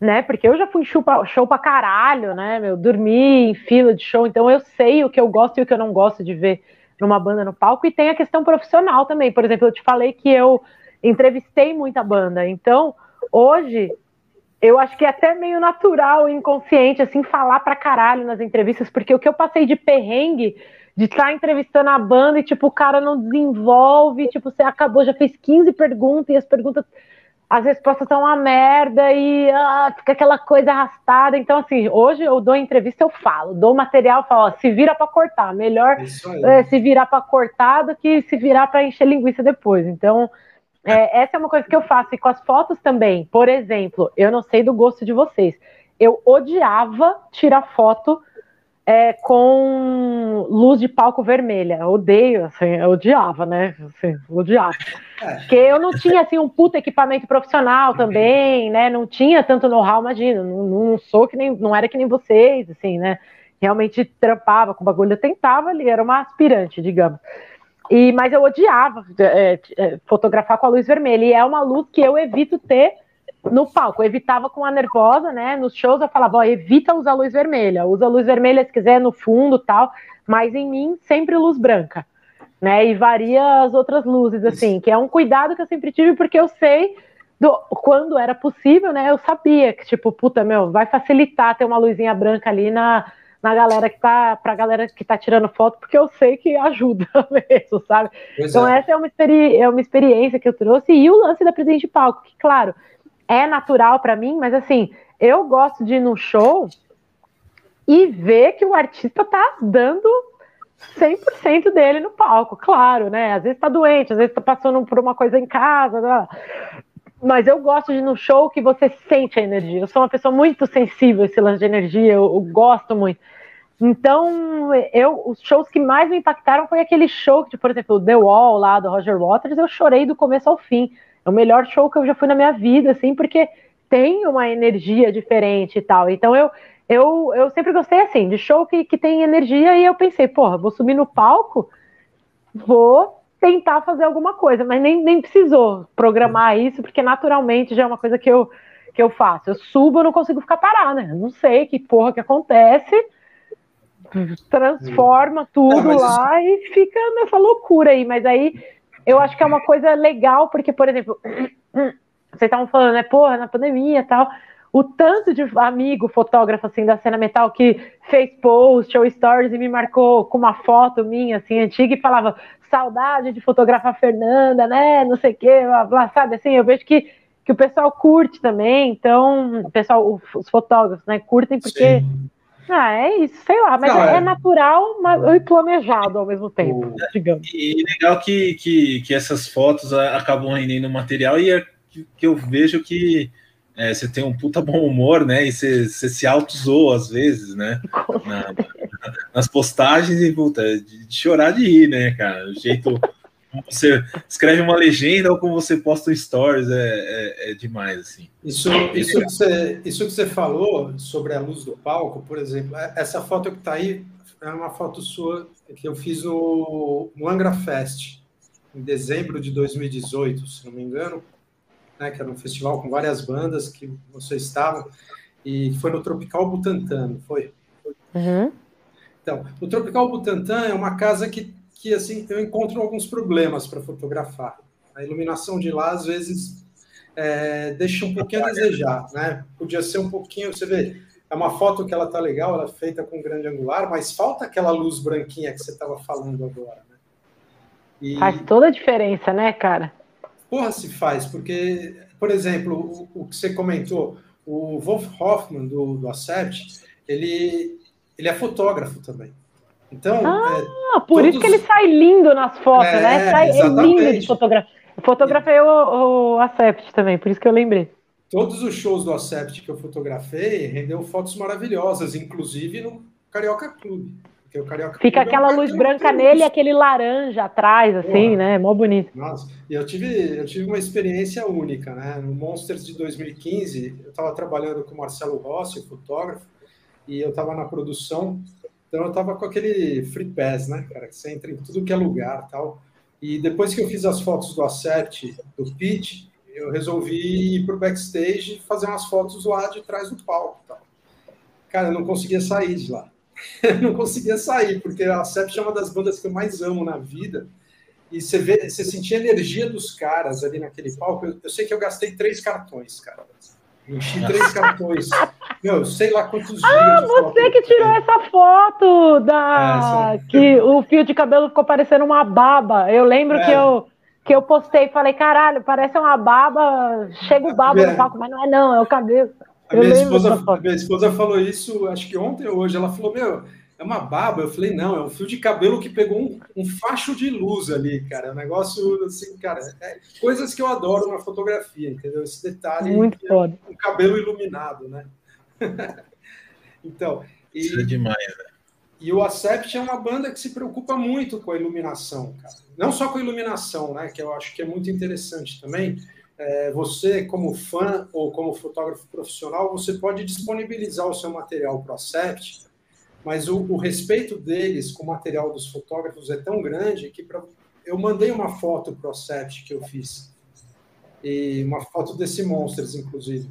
né? Porque eu já fui show pra, show pra caralho, né? Meu, dormi em fila de show, então eu sei o que eu gosto e o que eu não gosto de ver numa banda no palco. E tem a questão profissional também. Por exemplo, eu te falei que eu entrevistei muita banda, então hoje eu acho que é até meio natural, inconsciente, assim, falar pra caralho nas entrevistas, porque o que eu passei de perrengue de estar tá entrevistando a banda e, tipo, o cara não desenvolve, tipo, você acabou, já fez 15 perguntas e as perguntas, as respostas estão uma merda e ah, fica aquela coisa arrastada. Então, assim, hoje eu dou entrevista, eu falo, dou material, falo, ó, se vira para cortar, melhor é, se virar para cortar do que se virar para encher linguiça depois. Então, é, essa é uma coisa que eu faço, e com as fotos também. Por exemplo, eu não sei do gosto de vocês. Eu odiava tirar foto é, com luz de palco vermelha. odeio, assim, eu odiava, né? Assim, odiava. É. Porque eu não tinha assim um puta equipamento profissional também, né? Não tinha tanto know-how, imagina. Não, não, sou que nem, não era que nem vocês, assim, né? realmente trampava com o bagulho, eu tentava ali, era uma aspirante, digamos. E, mas eu odiava é, é, fotografar com a luz vermelha, e é uma luz que eu evito ter no palco. Eu evitava com a nervosa, né? Nos shows eu falava, ó, evita usar luz vermelha, usa luz vermelha se quiser no fundo tal, mas em mim sempre luz branca, né? E varia as outras luzes, assim, que é um cuidado que eu sempre tive, porque eu sei do, quando era possível, né? Eu sabia que, tipo, puta, meu, vai facilitar ter uma luzinha branca ali na, na galera que tá, pra galera que tá tirando foto, porque eu sei que ajuda (laughs) mesmo, sabe? Pois então, é. essa é uma, experi é uma experiência que eu trouxe, e o lance da presidente de palco, que, claro, é natural para mim, mas assim, eu gosto de ir no show e ver que o artista tá dando 100% dele no palco, claro, né? Às vezes tá doente, às vezes tá passando por uma coisa em casa, mas eu gosto de ir no show que você sente a energia. Eu sou uma pessoa muito sensível a esse lance de energia, eu, eu gosto muito. Então, eu, os shows que mais me impactaram foi aquele show que, por exemplo, The Wall lá do Roger Waters, eu chorei do começo ao fim. É o melhor show que eu já fui na minha vida, assim, porque tem uma energia diferente e tal. Então, eu, eu, eu sempre gostei, assim, de show que, que tem energia e eu pensei, porra, vou subir no palco, vou tentar fazer alguma coisa, mas nem, nem precisou programar isso, porque naturalmente já é uma coisa que eu, que eu faço. Eu subo, eu não consigo ficar parada, né? Eu não sei que porra que acontece, transforma tudo não, lá isso... e fica nessa loucura aí. Mas aí eu acho que é uma coisa legal, porque, por exemplo, (clears throat) vocês estavam falando, né, porra, na pandemia e tal o tanto de amigo fotógrafo assim da cena metal que fez post ou stories e me marcou com uma foto minha assim antiga e falava saudade de fotografar a Fernanda, né? Não sei o que, blá, sabe assim, eu vejo que, que o pessoal curte também, então, o pessoal, os fotógrafos, né, curtem porque Sim. Ah, é isso, sei lá, mas Não, é, é, natural mas, e planejado ao mesmo tempo, o... digamos. E legal que, que, que essas fotos acabam rendendo material e é que, que eu vejo que é, você tem um puta bom humor, né? E você, você se auto-zoa às vezes, né? (laughs) Na, nas postagens e puta, de, de, chorar de rir, né, cara? O jeito como você escreve uma legenda ou como você posta stories é, é, é demais, assim. Isso, isso, que você, isso que você falou sobre a luz do palco, por exemplo, é, essa foto que está aí é uma foto sua que eu fiz no, no Angra Fest, em dezembro de 2018, se não me engano né, que era um festival com várias bandas que você estava, e foi no Tropical Butantã, não foi? Uhum. Então, o Tropical Butantã é uma casa que, que assim, eu encontro alguns problemas para fotografar. A iluminação de lá, às vezes, é, deixa um pouquinho a desejar, né? Podia ser um pouquinho, você vê, é uma foto que ela tá legal, ela é feita com grande angular, mas falta aquela luz branquinha que você estava falando agora, né? E... Faz toda a diferença, né, cara? Porra, se faz, porque, por exemplo, o, o que você comentou, o Wolf Hoffman, do, do Acept, ele, ele é fotógrafo também. Então, ah, é, por todos... isso que ele sai lindo nas fotos, é, né? Sai é lindo de fotografia. Fotografei o, o Acept também, por isso que eu lembrei. Todos os shows do Acept que eu fotografei rendeu fotos maravilhosas, inclusive no Carioca Clube. Porque o Carioca Fica aquela luz branca nele e aquele laranja atrás, assim, Porra. né? Mó bonito. Nossa, e eu tive, eu tive uma experiência única, né? No Monsters de 2015, eu estava trabalhando com o Marcelo Rossi, o fotógrafo, e eu estava na produção, então eu estava com aquele free pass, né, cara? Que você entra em tudo que é lugar tal. E depois que eu fiz as fotos do Accept, do pitch, eu resolvi ir para o backstage e fazer umas fotos lá de trás do palco. Tal. Cara, eu não conseguia sair de lá. (laughs) não conseguia sair, porque a Sept é uma das bandas que eu mais amo na vida. E você vê, você sentia a energia dos caras ali naquele palco. Eu, eu sei que eu gastei três cartões, cara. Enchi três (laughs) cartões. Meu, sei lá quantos Ah, você que tirou essa foto da é, essa... que o fio de cabelo ficou parecendo uma baba. Eu lembro é. que eu que eu postei e falei, caralho, parece uma baba, chega o baba é. no palco, mas não é não, é o cabelo. A minha esposa, minha esposa falou isso, acho que ontem ou hoje. Ela falou: Meu, é uma baba. Eu falei: Não, é um fio de cabelo que pegou um, um facho de luz ali, cara. É um negócio assim, cara. É coisas que eu adoro na fotografia, entendeu? Esse detalhe. Muito é foda. Um cabelo iluminado, né? (laughs) então. E, Isso é demais, né? E o Acept é uma banda que se preocupa muito com a iluminação, cara. Não só com a iluminação, né? Que eu acho que é muito interessante também é, você, como fã ou como fotógrafo profissional, você pode disponibilizar o seu material para o Acept mas o, o, respeito deles com o material dos fotógrafos é tão grande que pra, eu mandei uma foto para o Sept que eu fiz, e uma foto desse Monsters, inclusive.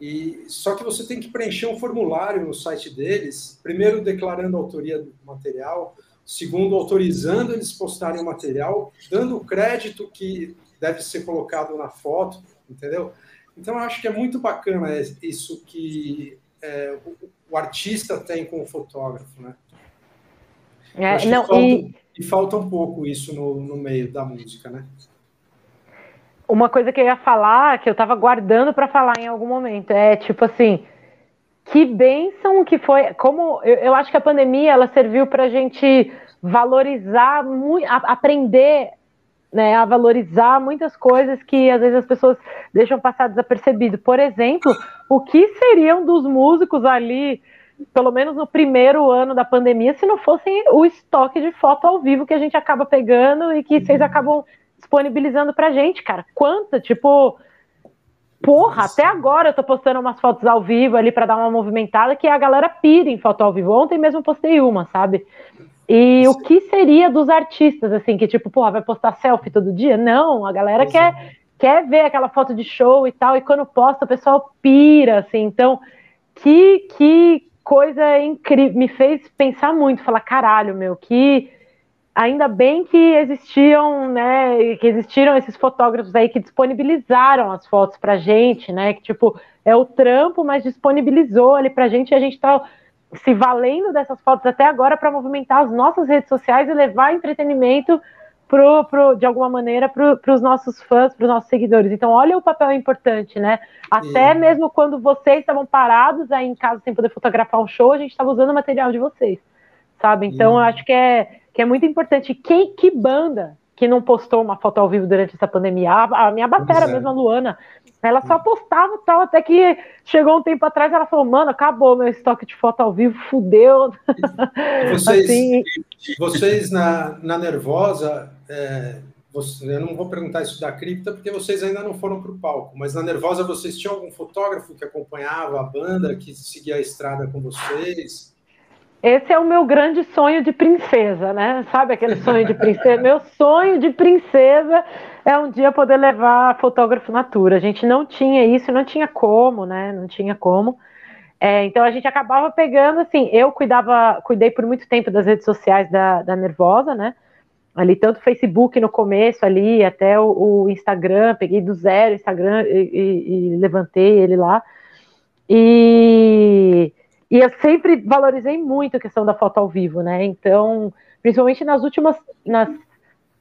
E só que você tem que preencher um formulário no site deles, primeiro declarando a autoria do material, segundo autorizando eles postarem o material, dando o crédito que deve ser colocado na foto, entendeu? Então eu acho que é muito bacana isso que é, o, o, artista tem com o fotógrafo, né? É, não, falta, e... e... falta um pouco isso no, no meio da música, né? Uma coisa que eu ia falar, que eu estava guardando para falar em algum momento, é tipo assim, que bênção que foi, como eu, eu acho que a pandemia ela serviu para a gente valorizar, muito, aprender né, a valorizar muitas coisas que às vezes as pessoas deixam passar desapercebido. Por exemplo, o que seriam dos músicos ali, pelo menos no primeiro ano da pandemia, se não fossem o estoque de foto ao vivo que a gente acaba pegando e que vocês acabam disponibilizando pra gente, cara. Quanta, tipo. Porra, até agora eu tô postando umas fotos ao vivo ali para dar uma movimentada que a galera pira em foto ao vivo. Ontem mesmo postei uma, sabe? E Sim. o que seria dos artistas, assim, que tipo, porra, vai postar selfie todo dia? Não, a galera quer, é. quer ver aquela foto de show e tal, e quando posta o pessoal pira, assim. Então, que, que coisa incrível. Me fez pensar muito, falar, caralho, meu, que ainda bem que existiam, né, que existiram esses fotógrafos aí que disponibilizaram as fotos pra gente, né, que tipo, é o trampo, mas disponibilizou ali pra gente e a gente tá se valendo dessas fotos até agora para movimentar as nossas redes sociais e levar entretenimento pro, pro, de alguma maneira para os nossos fãs, para os nossos seguidores. Então, olha o papel importante, né? Até mesmo quando vocês estavam parados aí em casa sem poder fotografar um show, a gente estava usando o material de vocês, sabe? Então, eu acho que é que é muito importante. Quem, que banda que não postou uma foto ao vivo durante essa pandemia? A, a minha batera, é. mesmo a Luana, ela só postava tal, até que chegou um tempo atrás, ela falou, mano, acabou meu estoque de foto ao vivo, fudeu. (laughs) Vocês, assim, vocês na, na Nervosa, é, você, eu não vou perguntar isso da cripta, porque vocês ainda não foram para o palco, mas na Nervosa vocês tinham algum fotógrafo que acompanhava a banda, que seguia a estrada com vocês? Esse é o meu grande sonho de princesa, né? Sabe aquele sonho de princesa? meu sonho de princesa é um dia poder levar fotógrafo natura. A gente não tinha isso, não tinha como, né? Não tinha como. É, então a gente acabava pegando, assim, eu cuidava, cuidei por muito tempo das redes sociais da, da Nervosa, né? Ali, tanto Facebook no começo ali, até o, o Instagram, peguei do zero o Instagram e, e, e levantei ele lá. E e eu sempre valorizei muito a questão da foto ao vivo, né? Então, principalmente nas últimas, nas,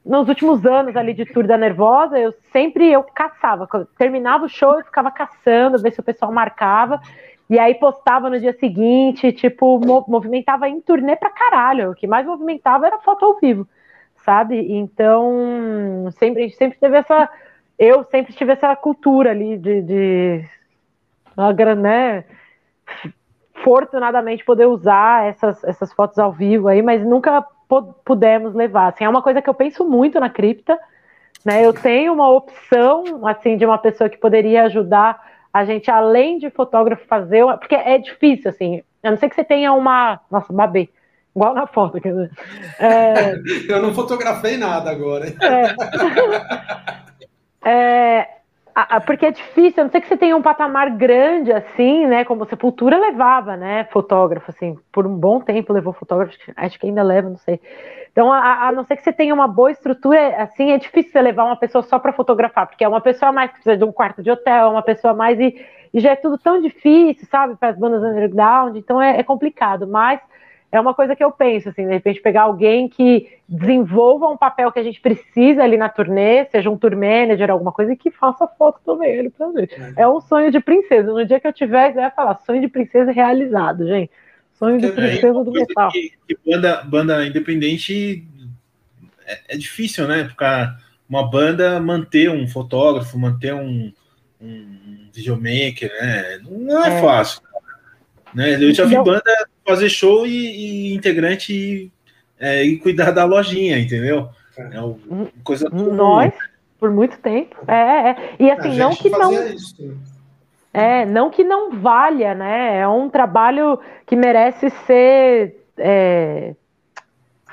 nos últimos anos ali de tour da Nervosa, eu sempre eu caçava. Terminava o show, eu ficava caçando, ver se o pessoal marcava. E aí postava no dia seguinte, tipo, movimentava em turnê pra caralho. O que mais movimentava era foto ao vivo, sabe? Então, sempre, sempre teve essa. Eu sempre tive essa cultura ali de. de né? Afortunadamente poder usar essas, essas fotos ao vivo aí, mas nunca pudemos levar. Assim, é uma coisa que eu penso muito na cripta, né? Eu tenho uma opção assim de uma pessoa que poderia ajudar a gente, além de fotógrafo, fazer, uma... porque é difícil, assim. A não ser que você tenha uma. Nossa, babê. Igual na foto, quer dizer. É... (laughs) eu não fotografei nada agora. É... (laughs) é porque é difícil, a não ser que você tenha um patamar grande assim, né? Como Sepultura levava, né? Fotógrafo, assim, por um bom tempo levou fotógrafo, acho que ainda leva, não sei. Então, a, a não ser que você tenha uma boa estrutura, assim, é difícil você levar uma pessoa só para fotografar, porque é uma pessoa mais que precisa de um quarto de hotel, uma pessoa mais. E, e já é tudo tão difícil, sabe, para as bandas underground, então é, é complicado, mas é uma coisa que eu penso, assim, de repente pegar alguém que desenvolva um papel que a gente precisa ali na turnê, seja um tour manager, alguma coisa, e que faça foto também ele pra gente. É. é um sonho de princesa. No dia que eu tiver, eu ia falar, sonho de princesa realizado, gente. Sonho de princesa do metal. Que, que banda, banda independente é, é, difícil, né? Porque uma banda manter um fotógrafo, manter um, um videomaker, né? Não é, é. fácil. Né? Eu já vi banda fazer show e, e integrante é, e cuidar da lojinha, entendeu? É uma coisa Nós, por muito tempo. É, é. E assim, não que não. Isso. É, não que não valha, né? É um trabalho que merece ser é,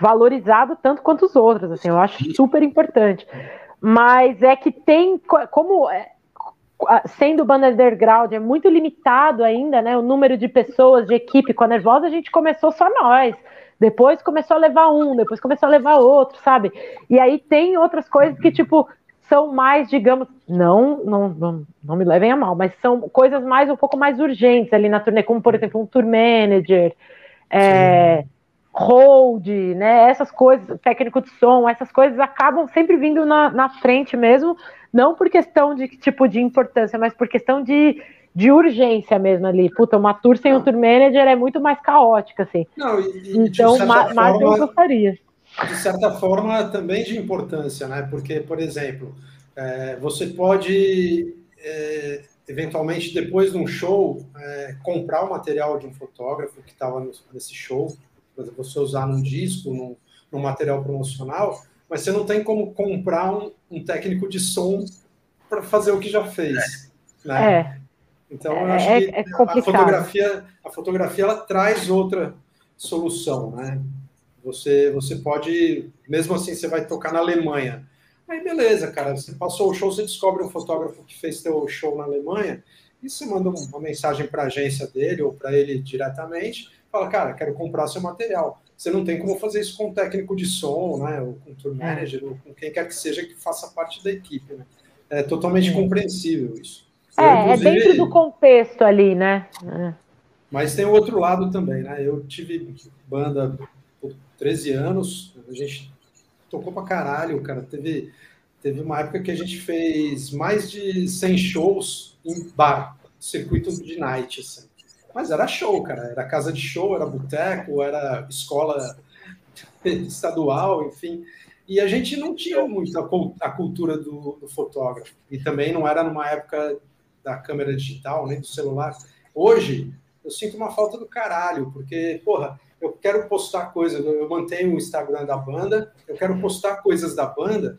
valorizado tanto quanto os outros, assim, eu acho super importante. Mas é que tem, como é, sendo banda underground, é muito limitado ainda, né? O número de pessoas, de equipe. Com a Nervosa, a gente começou só nós. Depois começou a levar um, depois começou a levar outro, sabe? E aí tem outras coisas que, tipo, são mais, digamos, não, não, não, não me levem a mal, mas são coisas mais um pouco mais urgentes ali na turnê, como por exemplo um tour manager, é, hold, né? Essas coisas, técnico de som, essas coisas acabam sempre vindo na, na frente mesmo, não por questão de tipo de importância, mas por questão de, de urgência mesmo ali. Puta, uma tour sem um tour manager é muito mais caótica, assim. Não, e, então, mais, eu gostaria. De certa forma, também de importância, né? Porque, por exemplo, é, você pode. É, eventualmente, depois de um show, é, comprar o material de um fotógrafo que estava nesse show, exemplo, você usar num disco, num, num, material promocional, mas você não tem como comprar um, um técnico de som para fazer o que já fez. Né? É. Então, eu acho é, que é a fotografia, a fotografia ela traz outra solução, né? Você, você pode, mesmo assim, você vai tocar na Alemanha. Aí, beleza, cara, você passou o show, você descobre um fotógrafo que fez teu show na Alemanha, e você manda uma mensagem para a agência dele ou para ele diretamente, fala, cara, quero comprar seu material. Você não tem como fazer isso com um técnico de som, né, ou com um tour é. manager, ou com quem quer que seja que faça parte da equipe, né? É totalmente é. compreensível isso. É, é dentro do contexto ali, né? É. Mas tem o outro lado também, né? Eu tive banda por 13 anos, a gente tocou pra caralho, cara. Teve, teve uma época que a gente fez mais de 100 shows em bar, circuito de night, assim. Mas era show, cara. Era casa de show, era boteco, era escola estadual, enfim. E a gente não tinha muito a, cultura do, do, fotógrafo. E também não era numa época da câmera digital, nem do celular. Hoje, eu sinto uma falta do caralho, porque, porra, eu quero postar coisas, eu mantenho o Instagram da banda, eu quero postar coisas da banda,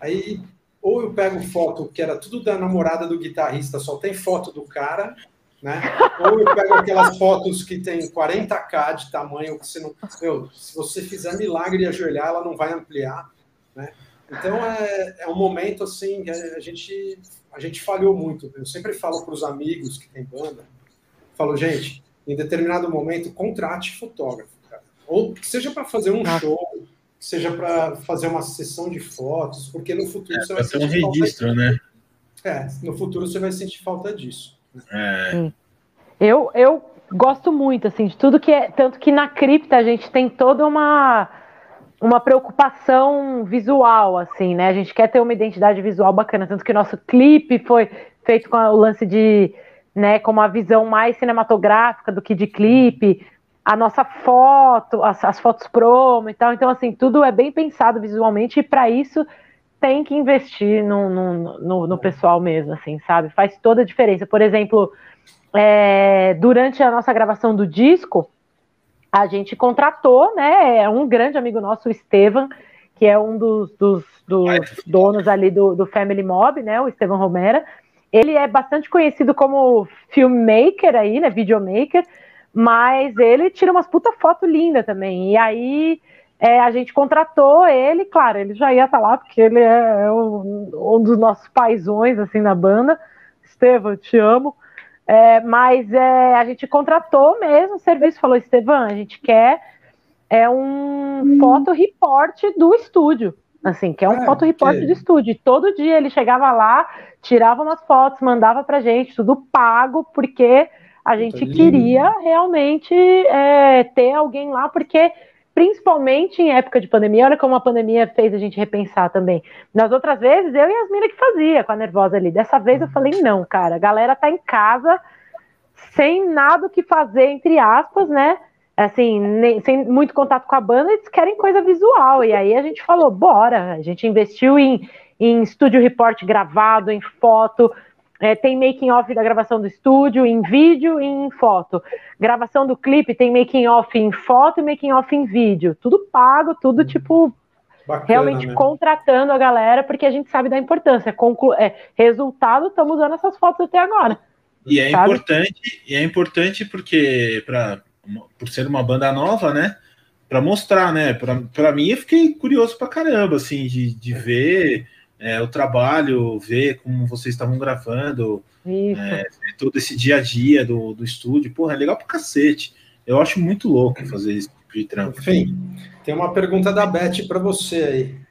aí ou eu pego foto que era tudo da namorada do guitarrista, só tem foto do cara, né? Ou eu pego aquelas fotos que tem 40k de tamanho, que você não. Meu, se você fizer milagre e ajoelhar, ela não vai ampliar, né? Então é, é um momento assim, a gente, a gente falhou muito. Eu sempre falo para os amigos que tem banda, falo, gente, em determinado momento, contrate fotógrafo, cara. Ou que seja para fazer um ah. show, que seja para fazer uma sessão de fotos, porque no futuro é, você vai sentir um registro, né? É, no futuro você vai sentir falta disso. É. Eu, eu gosto muito, assim, de tudo que é. Tanto que na cripta a gente tem toda uma uma preocupação visual, assim, né? A gente quer ter uma identidade visual bacana, tanto que o nosso clipe foi feito com o lance de, né, com uma visão mais cinematográfica do que de clipe, a nossa foto, as, as fotos promo e tal. Então, assim, tudo é bem pensado visualmente e para isso tem que investir no, no, no, no, pessoal mesmo, assim, sabe? Faz toda a diferença. Por exemplo, é, durante a nossa gravação do disco, a gente contratou, né, é um grande amigo nosso, o Estevam, que é um dos, dos, dos donos ali do, do, Family Mob, né, o Estevam Romera. Ele é bastante conhecido como filmmaker aí, né, videomaker, mas ele tira umas puta foto linda também. E aí é, a gente contratou ele, claro, ele já ia estar tá lá, porque ele é um, um dos nossos paisões, assim, na banda. Estevam, te amo. É, mas é, a gente contratou mesmo o serviço, falou, Estevan, a gente quer é um hum. foto report do estúdio. Assim, que é um é, foto report que... do estúdio. E todo dia ele chegava lá, tirava umas fotos, mandava pra gente, tudo pago, porque a gente queria realmente é, ter alguém lá, porque principalmente em época de pandemia, olha como a pandemia fez a gente repensar também. Nas outras vezes, eu e as minas que fazia com a nervosa ali. Dessa vez eu falei, não, cara, a galera tá em casa sem nada o que fazer, entre aspas, né? Assim, nem, sem muito contato com a banda, eles querem coisa visual. E aí a gente falou, bora, a gente investiu em, em estúdio report gravado, em foto, é, tem making off da gravação do estúdio, em vídeo e em foto. Gravação do clipe tem making off em foto e making off em vídeo. Tudo pago, tudo hum. tipo Bacana, realmente né? contratando a galera, porque a gente sabe da importância. Conclu é, resultado, estamos usando essas fotos até agora. E é sabe? importante, e é importante porque para por ser uma banda nova, né? Para mostrar, né? Para mim, eu fiquei curioso para caramba, assim, de, de ver é, o trabalho, ver como vocês estavam gravando, é, todo esse dia a dia do, do estúdio. Porra, é legal pra cacete. Eu acho muito louco fazer esse tipo de trampo. Enfim, tem uma pergunta da Beth para você aí.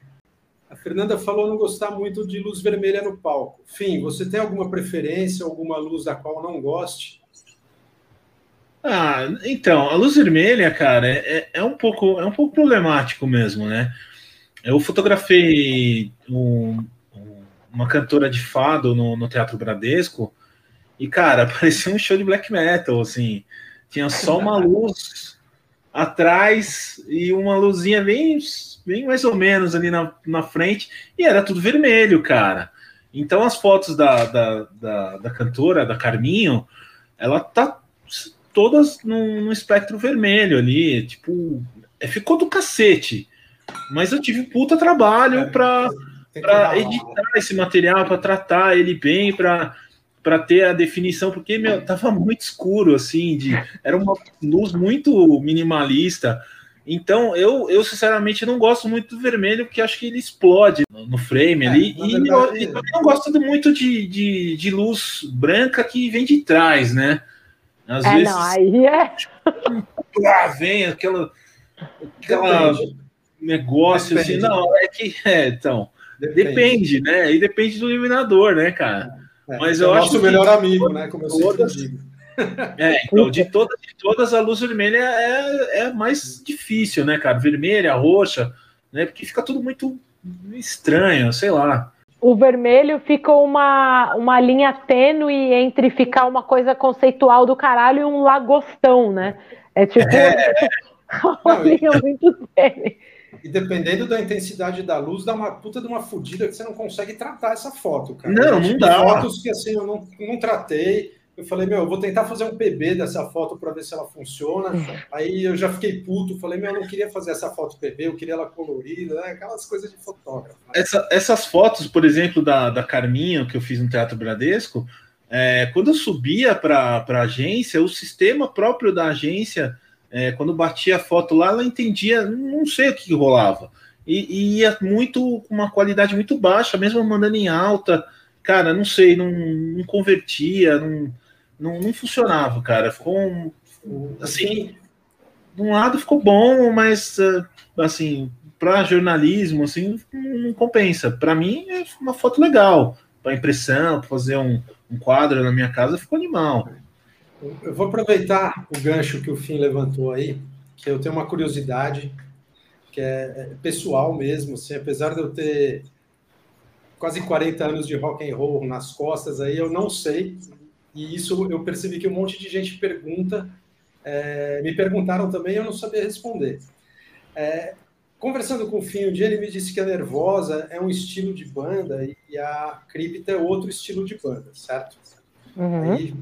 A Fernanda falou não gostar muito de luz vermelha no palco. Fim, você tem alguma preferência, alguma luz da qual não goste? Ah, então, a luz vermelha, cara, é, é, é um pouco é um pouco problemático mesmo, né? Eu fotografei um, uma cantora de fado no, no Teatro Bradesco e, cara, (laughs) parecia um show de black metal, assim. Tinha só uma luz atrás e uma luzinha bem, bem mais ou menos ali na, na frente e era tudo vermelho, cara. Então as fotos da, da, da, da cantora, da Carminho, ela tá todas no, espectro vermelho ali, tipo, é, ficou do cacete. Mas eu tive puta trabalho é, para para editar esse material, para tratar ele bem, para para ter a definição, porque meu, tava muito escuro assim, de era uma luz muito minimalista. Então, eu, eu sinceramente não gosto muito do vermelho, porque acho que ele explode no, no frame é, ali. E verdade, eu, eu, não gosto muito de, de, de, luz branca que vem de trás, né? Às é, vezes. Não, aí é. (laughs) Ah, vem aquela. aquela negócio assim. depende. assim. Não, é que. (laughs) É, então. Depende. depende, né? E depende do iluminador, né, cara? É, Mas é eu acho. Nosso melhor amigo, né? Como eu todas, sempre digo. (laughs) É, então, de todas, de todas a luz vermelha é, é mais difícil, né, cara? Vermelha, roxa, né? Porque fica tudo muito estranho, sei lá o vermelho fica uma, uma linha tênue entre ficar uma coisa conceitual do caralho e um lagostão, né? É tipo é. (laughs) uma linha muito tênue. E dependendo da intensidade da luz, dá uma puta de uma fodida que você não consegue tratar essa foto, cara. Não, não dá. fotos que assim eu não, não tratei eu falei, meu, eu vou tentar fazer um PB dessa foto para ver se ela funciona. Aí eu já fiquei puto, falei, meu, eu não queria fazer essa foto PB, eu queria ela colorida, né? aquelas coisas de fotógrafo. Né? Essa, essas fotos, por exemplo, da, da Carminho, que eu fiz no Teatro Bradesco, é, quando eu subia para a agência, o sistema próprio da agência, é, quando batia a foto lá, ela entendia, não sei o que rolava. E, e ia muito com uma qualidade muito baixa, mesmo mandando em alta. Cara, não sei, não, não convertia, não não, não funcionava, cara. Ficou um, assim, de um lado ficou bom, mas ah, assim, para jornalismo, assim, não compensa. Para mim é uma foto legal, para impressão, para fazer um, um quadro na minha casa, ficou animal. Eu vou aproveitar o gancho que o Fim levantou aí, que eu tenho uma curiosidade que é, é pessoal mesmo, assim, apesar de eu ter quase 40 anos de rock and roll nas costas aí, eu não sei, e isso eu percebi que um monte de gente pergunta, é, me perguntaram também, eu não sabia responder. É, conversando com o Fim, um dia ele me disse que a Nervosa é um estilo de banda e a Cripta é outro estilo de banda, certo? Uhum. Aí,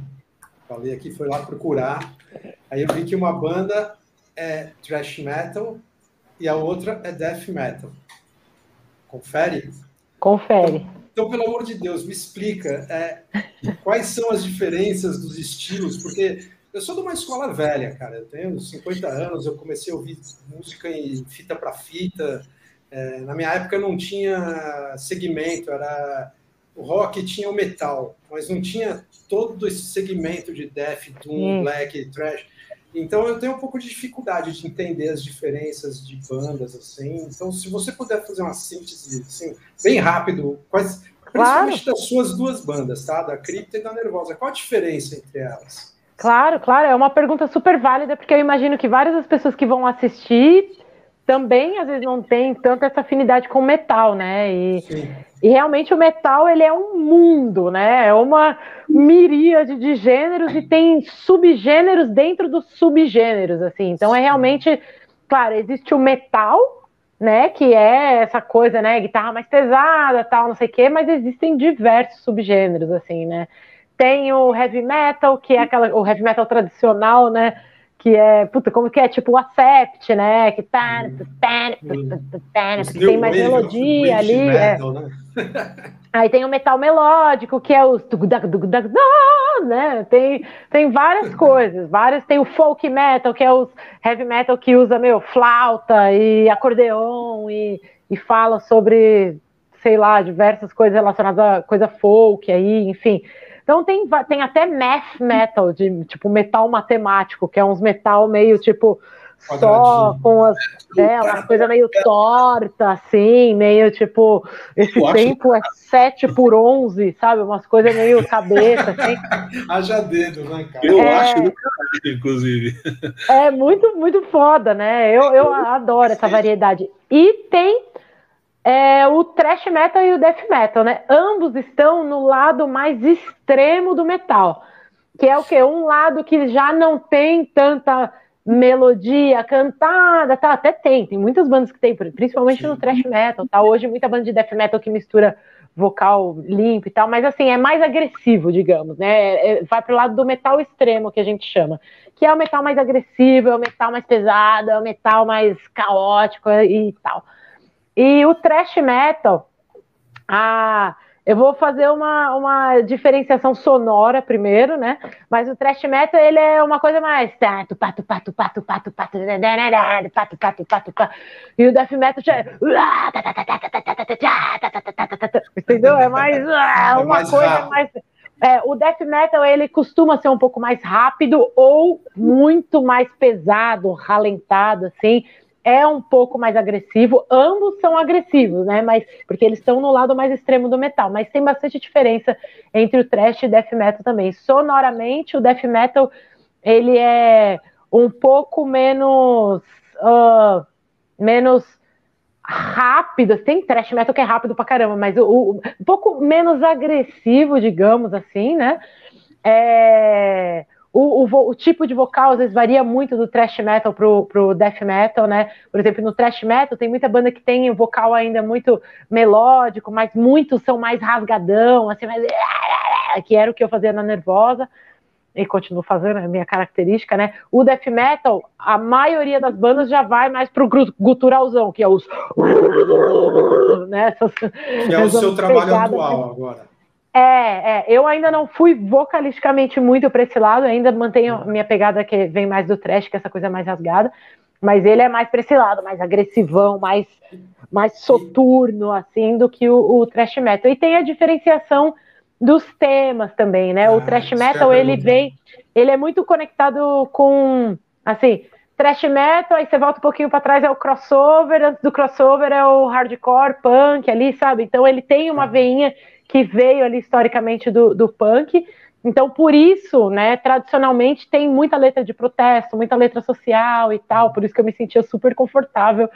falei aqui, foi lá procurar, aí eu vi que uma banda é thrash metal e a outra é death metal. Confere? Confere. Então, então, pelo amor de Deus, me explica é, quais são as diferenças dos estilos, porque eu sou de uma escola velha, cara. Eu tenho 50 anos, eu comecei a ouvir música em fita para fita. É, na minha época não tinha segmento, era o rock tinha o metal, mas não tinha todo esse segmento de death, doom, hum. black, trash. Então eu tenho um pouco de dificuldade de entender as diferenças de bandas assim. Então se você puder fazer uma síntese assim, bem rápido, quais principalmente claro. das suas duas bandas, tá? Da Cripta e da Nervosa, qual a diferença entre elas? Claro, claro, é uma pergunta super válida porque eu imagino que várias das pessoas que vão assistir também às vezes não tem tanta essa afinidade com metal, né? E, e realmente o metal ele é um mundo, né? É uma miríade de gêneros e tem subgêneros dentro dos subgêneros, assim. Então é realmente, claro, existe o metal, né? Que é essa coisa, né? Guitarra mais pesada, tal, não sei o quê, mas existem diversos subgêneros, assim, né? Tem o heavy metal, que é aquela, o heavy metal tradicional, né? Que é, puta, como que é, tipo o Acept, né, que tá, hum. tá, tá, tá, tá tem mais melodia ali, metal, é. né? (laughs) Aí tem o metal melódico, que é os né? Tem, tem várias (laughs) coisas, várias. Tem o folk metal, que é os heavy metal que usa meu flauta e acordeon e, e fala sobre, sei lá, diversas coisas relacionadas a coisa folk aí, enfim. Então tem, tem até math metal, de tipo metal matemático, que é uns metal meio tipo só com as é, uma coisa meio torta, assim, meio tipo, esse tempo é 7 por 11, sabe? Umas coisas meio (laughs) cabeça, assim. Haja dedo, né, cara? Eu é, acho do caralho, inclusive. É muito, muito foda, né? Eu, eu adoro essa variedade. E tem é, thrash metal e o death metal, né? Ambos estão no lado mais extremo do metal. Que é o quê? Um lado que já não tem tanta melodia cantada, tá? Até tem, tem muitas bandas que tem, principalmente Sim. no thrash metal, tá? Hoje muita banda de death metal que mistura vocal limpo e tal, mas assim, é mais agressivo, digamos, né? É, vai pro lado do metal extremo que a gente chama, que é o metal mais agressivo, é o metal mais pesado, é o metal mais caótico e tal. E o thrash metal, a eu vou fazer uma, uma diferenciação sonora primeiro, né? Mas o thrash metal, ele é uma coisa mais... Pato, pato, pato, pato, pato, pato, pato, pato, pato, pato. E o death metal já é... Entendeu? É mais uma coisa mais... É, o death metal, ele costuma ser um pouco mais rápido ou muito mais pesado, ralentado, assim é um pouco mais agressivo, ambos são agressivos, né? Mas porque eles estão no lado mais extremo do metal, mas tem bastante diferença entre o thrash e death metal também. Sonoramente, o death metal ele é um pouco menos uh, menos rápido. Tem thrash metal que é rápido pra caramba, mas o, o um pouco menos agressivo, digamos assim, né? É, o, o, o, tipo de vocal às vezes varia muito do thrash metal pro, pro death metal, né? Por exemplo, no thrash metal tem muita banda que tem um vocal ainda muito melódico, mas muitos são mais rasgadão, assim, mais... que era o que eu fazia na Nervosa e continuo fazendo, é a minha característica, né? O death metal, a maioria das bandas já vai mais pro guturalzão, que é os né? Essas, que é o seu trabalho atual agora. É, é, eu ainda não fui vocalisticamente muito para esse lado, ainda mantenho uhum. minha pegada que vem mais do trash, que é essa coisa mais rasgada, mas ele é mais para esse lado, mais agressivão, mais, mais soturno, assim, do que o, o trash metal. E tem a diferenciação dos temas também, né? Ah, o trash metal, ele vem, ele é muito conectado com, assim, trash metal, aí você volta um pouquinho para trás, é o crossover, antes do crossover é o hardcore, punk ali, sabe? Então ele tem uma tá. veinha que veio ali historicamente do, do punk. Então, por isso, né, tradicionalmente tem muita letra de protesto, muita letra social e tal, por isso que eu me sentia super confortável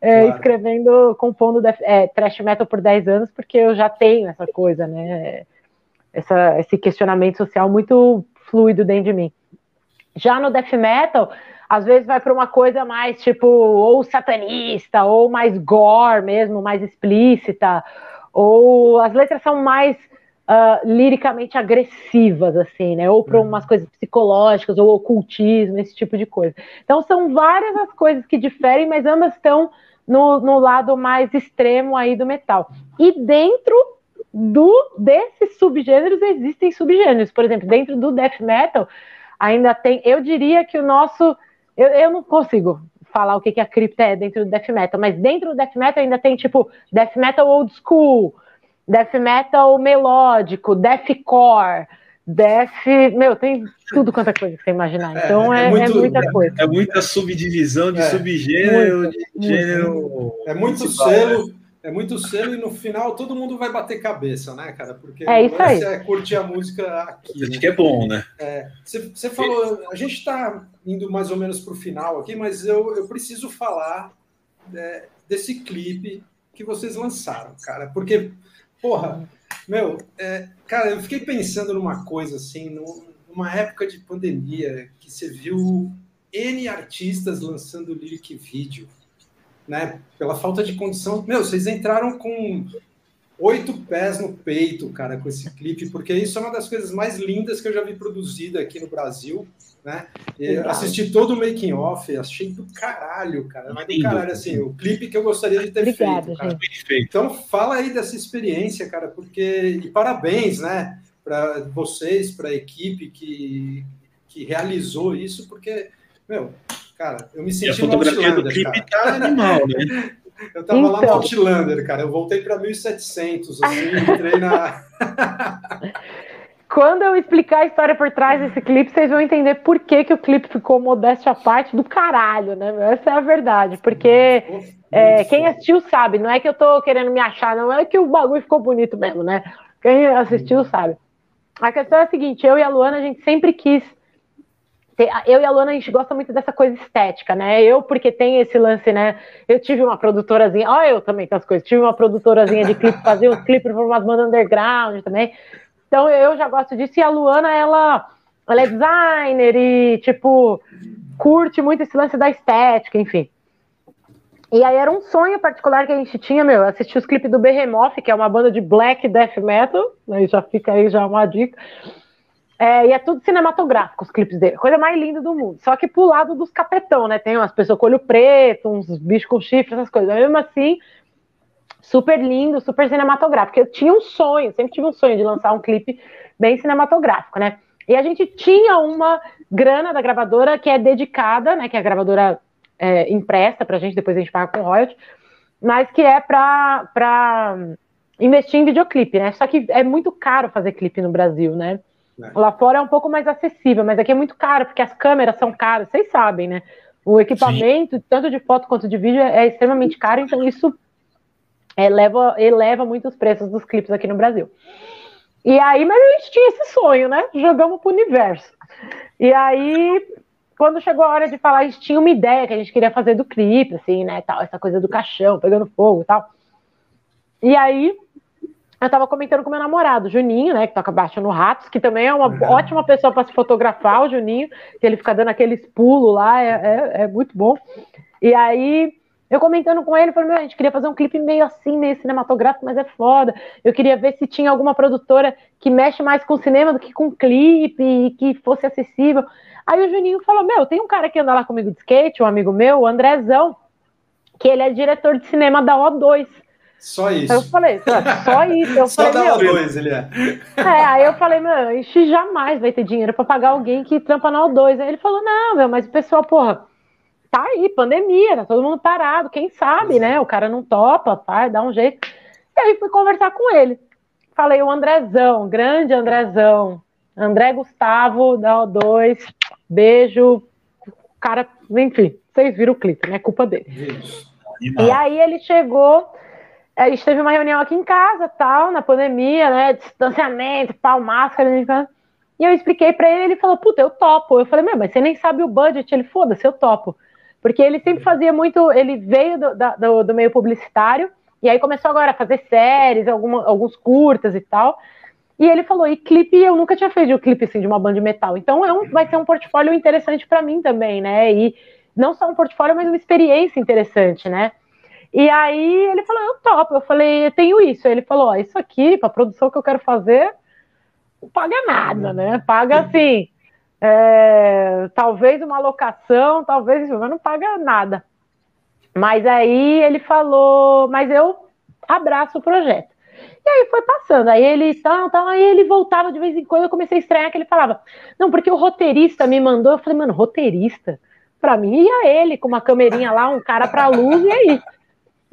é, claro. escrevendo, compondo é, thrash metal por 10 anos, porque eu já tenho essa coisa, né, essa, esse questionamento social muito fluido dentro de mim. Já no death metal, às vezes vai para uma coisa mais tipo, ou satanista, ou mais gore mesmo, mais explícita, ou as letras são mais uh, liricamente agressivas, assim, né? Ou para uhum. umas coisas psicológicas, ou ocultismo, esse tipo de coisa. Então são várias as coisas que diferem, mas ambas estão no, no lado mais extremo aí do metal. E dentro do desses subgêneros existem subgêneros. Por exemplo, dentro do death metal ainda tem, eu diria que o nosso eu, eu não consigo falar o que, que a cripta é dentro do death metal, mas dentro do death metal ainda tem tipo death metal old school, death metal melódico, deathcore, death, meu, tem tudo quanto é coisa que você imaginar. É, então é, é, muito, é muita coisa. É muita subdivisão de é, subgênero, muito, de gênero. É muito selo é muito selo e no final todo mundo vai bater cabeça, né, cara? Porque é isso aí. é curtir a música aqui. Acho né? que é bom, né? É, você, você falou, a gente está indo mais ou menos para o final aqui, mas eu, eu preciso falar é, desse clipe que vocês lançaram, cara, porque, porra, meu, é, cara, eu fiquei pensando numa coisa assim, numa época de pandemia, que você viu N artistas lançando lyric vídeo né? Pela falta de condição. Meu, vocês entraram com oito pés no peito, cara, com esse clipe, porque isso é uma das coisas mais lindas que eu já vi produzida aqui no Brasil, né? assisti todo o making off, achei do caralho, cara, mas do caralho, assim, o clipe que eu gostaria de ter Obrigada, feito, cara. Então fala aí dessa experiência, cara, porque e parabéns, né, para vocês, para a equipe que que realizou isso, porque meu, cara, eu me senti e a fotografia do clipe cara. tá animal, né? (laughs) Eu tava então... lá no então. Outlander, cara. Eu voltei para 1700, assim, entrei na. (laughs) Quando eu explicar a história por trás desse clipe, vocês vão entender por que, que o clipe ficou modéstia à parte do caralho, né? Essa é a verdade. Porque é, quem assistiu sabe, não é que eu tô querendo me achar, não é que o bagulho ficou bonito mesmo, né? Quem assistiu sabe. A questão é a seguinte: eu e a Luana, a gente sempre quis eu e a Luana, a gente gosta muito dessa coisa estética, né? Eu, porque tem esse lance, né? Eu tive uma produtorazinha, ó, eu também tem as coisas, tive uma produtorazinha de clipe, fazia uns clipes para umas bandas underground também. Então eu já gosto disso. E a Luana, ela, ela é designer e, tipo, curte muito esse lance da estética, enfim. E aí era um sonho particular que a gente tinha, meu, assistir os clipes do Behemoth, que é uma banda de black death metal, aí já fica aí já uma dica. É, e é tudo cinematográfico, os clipes dele. Coisa mais linda do mundo. Só que pro lado dos capetão, né? Tem umas pessoas com olho preto, uns bichos com chifre, essas coisas. Mas mesmo assim, super lindo, super cinematográfico. Eu tinha um sonho, sempre tive um sonho de lançar um clipe bem cinematográfico, né? E a gente tinha uma grana da gravadora que é dedicada, né? Que a gravadora é, empresta pra gente, depois a gente paga com royalty, mas que é pra, pra investir em videoclipe, né? Só que é muito caro fazer clipe no Brasil, né? É. Lá fora é um pouco mais acessível, mas aqui é muito caro, porque as câmeras são caras, vocês sabem, né? O equipamento, Sim. tanto de foto quanto de vídeo, é extremamente caro, então isso eleva, eleva muito os preços dos clipes aqui no Brasil. E aí, mas a gente tinha esse sonho, né? Jogamos pro universo. E aí, quando chegou a hora de falar, a gente tinha uma ideia que a gente queria fazer do clipe, assim, né? Tal, essa coisa do caixão, pegando fogo e tal. E aí, eu tava comentando com meu namorado, Juninho, né, que toca baixo no Ratos, que também é uma uhum. ótima pessoa para se fotografar, o Juninho, que ele fica dando aqueles pulos lá, é, é, é, muito bom. E aí, eu comentando com ele, falei, meu, a gente queria fazer um clipe meio assim, meio cinematográfico, mas é foda. Eu queria ver se tinha alguma produtora que mexe mais com cinema do que com clipe e que fosse acessível. Aí o Juninho falou, meu, tem um cara que anda lá comigo de skate, um amigo meu, o Andrezão, que ele é diretor de cinema da O2. Só isso. Aí eu falei, só (laughs) isso. Eu só falei, dá dois, ele é. é. Aí eu falei, meu, a gente jamais vai ter dinheiro para pagar alguém que trampa na O2. Aí ele falou, não, meu, mas o pessoal, porra, tá aí, pandemia, tá todo mundo parado, quem sabe, né? O cara não topa, pai, dá um jeito. E aí fui conversar com ele. Falei, o Andrezão, grande Andrezão, André Gustavo, da O2, beijo. O cara, enfim, vocês viram o clipe, né? Culpa dele. Isso. E aí ele chegou a gente teve uma reunião aqui em casa, tal, na pandemia, né? Distanciamento, pau, máscara, né? E eu expliquei para ele, ele falou, puta, eu topo. Eu falei, mas você nem sabe o budget. Ele, foda-se, eu topo. Porque ele sempre fazia muito, ele veio do, do, do, meio publicitário, e aí começou agora a fazer séries, alguma, alguns curtas e tal. E ele falou, e clipe, eu nunca tinha feito um clipe assim de uma banda de metal. Então é um, vai ser um portfólio interessante para mim também, né? E não só um portfólio, mas uma experiência interessante, né? E aí ele falou, eu topo. Eu falei, eu tenho isso. Aí ele falou, ó, isso aqui, para produção que eu quero fazer, não paga nada, né? Paga assim, é, talvez uma locação, talvez, mas não paga nada. Mas aí ele falou, mas eu abraço o projeto. E aí foi passando, aí ele tal, tal, aí ele voltava de vez em quando, eu comecei a estranhar que ele falava, não, porque o roteirista me mandou, eu falei, mano, roteirista? Pra mim ia ele, com uma camerinha lá, um cara pra luz, e aí?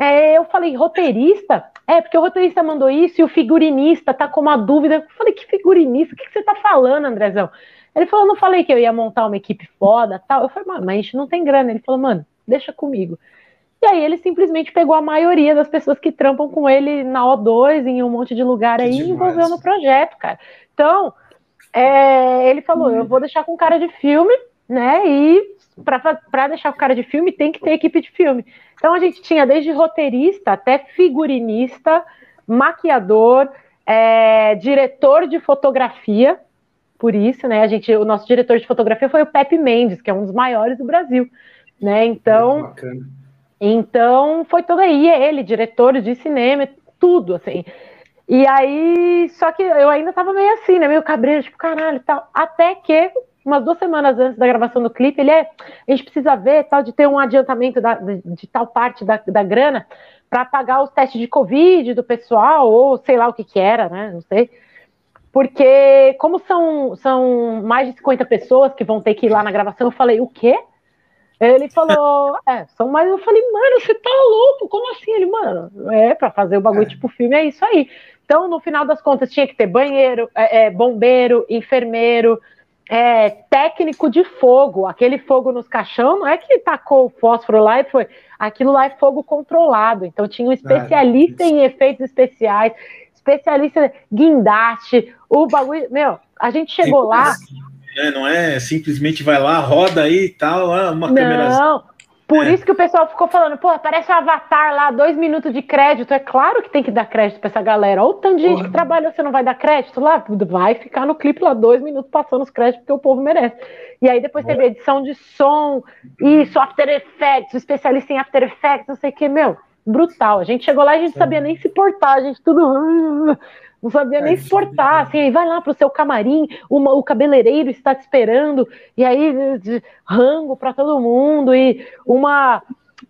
É, eu falei, roteirista? É, porque o roteirista mandou isso e o figurinista tá com uma dúvida. Eu falei, que figurinista? O que, que você tá falando, Andrezão? Ele falou, não falei que eu ia montar uma equipe foda tal. Eu falei, mas a gente não tem grana. Ele falou, mano, deixa comigo. E aí ele simplesmente pegou a maioria das pessoas que trampam com ele na O2, em um monte de lugar que aí, demais. e envolveu no projeto, cara. Então, é, ele falou, hum. eu vou deixar com cara de filme, né? E para deixar com cara de filme, tem que ter equipe de filme. Então a gente tinha desde roteirista até figurinista, maquiador, é, diretor de fotografia. Por isso, né? A gente, o nosso diretor de fotografia foi o Pepe Mendes, que é um dos maiores do Brasil, né? Então, então foi todo aí ele, diretor de cinema. tudo, assim. E aí, só que eu ainda tava meio assim, né? Meio cabreiro, tipo, caralho, tal. Até que, umas duas semanas antes da gravação do clipe, ele é. A gente precisa ver tal, de ter um adiantamento da, de, de, tal parte da, da grana para pagar os testes de Covid do pessoal, ou sei lá o que que era, né? Não sei. Porque, como são, são mais de 50 pessoas que vão ter que ir lá na gravação, eu falei, o quê? Ele falou, (laughs) é, são mais. Eu falei, mano, você tá louco? Como assim? Ele, mano, é, pra fazer o bagulho é. tipo filme, é isso aí. Então, no final das contas, tinha que ter banheiro, é, é, bombeiro, enfermeiro, é, técnico de fogo. Aquele fogo nos caixão não é que tacou o fósforo lá e foi. Aquilo lá é fogo controlado. Então, tinha um especialista em efeitos especiais, especialista em guindaste, o bagulho. Meu, a gente chegou lá. É, não é simplesmente vai lá, roda aí e tal, ah, uma câmera. Não, por é. isso que o pessoal ficou falando, pô, aparece um avatar lá, dois minutos de crédito. É claro que tem que dar crédito pra essa galera. Olha o tanto de gente que trabalha, você não vai dar crédito lá? Vai ficar no clipe lá dois minutos passando os créditos, porque o povo merece. E aí depois teve edição de som, isso, After Effects, especialista em After Effects, não sei o que, meu, brutal. A gente chegou lá e a gente sabia nem se portar, a gente tudo não sabia é, nem exportar, assim, aí vai lá para o seu camarim, uma, o cabeleireiro está te esperando, e aí rango para todo mundo, e uma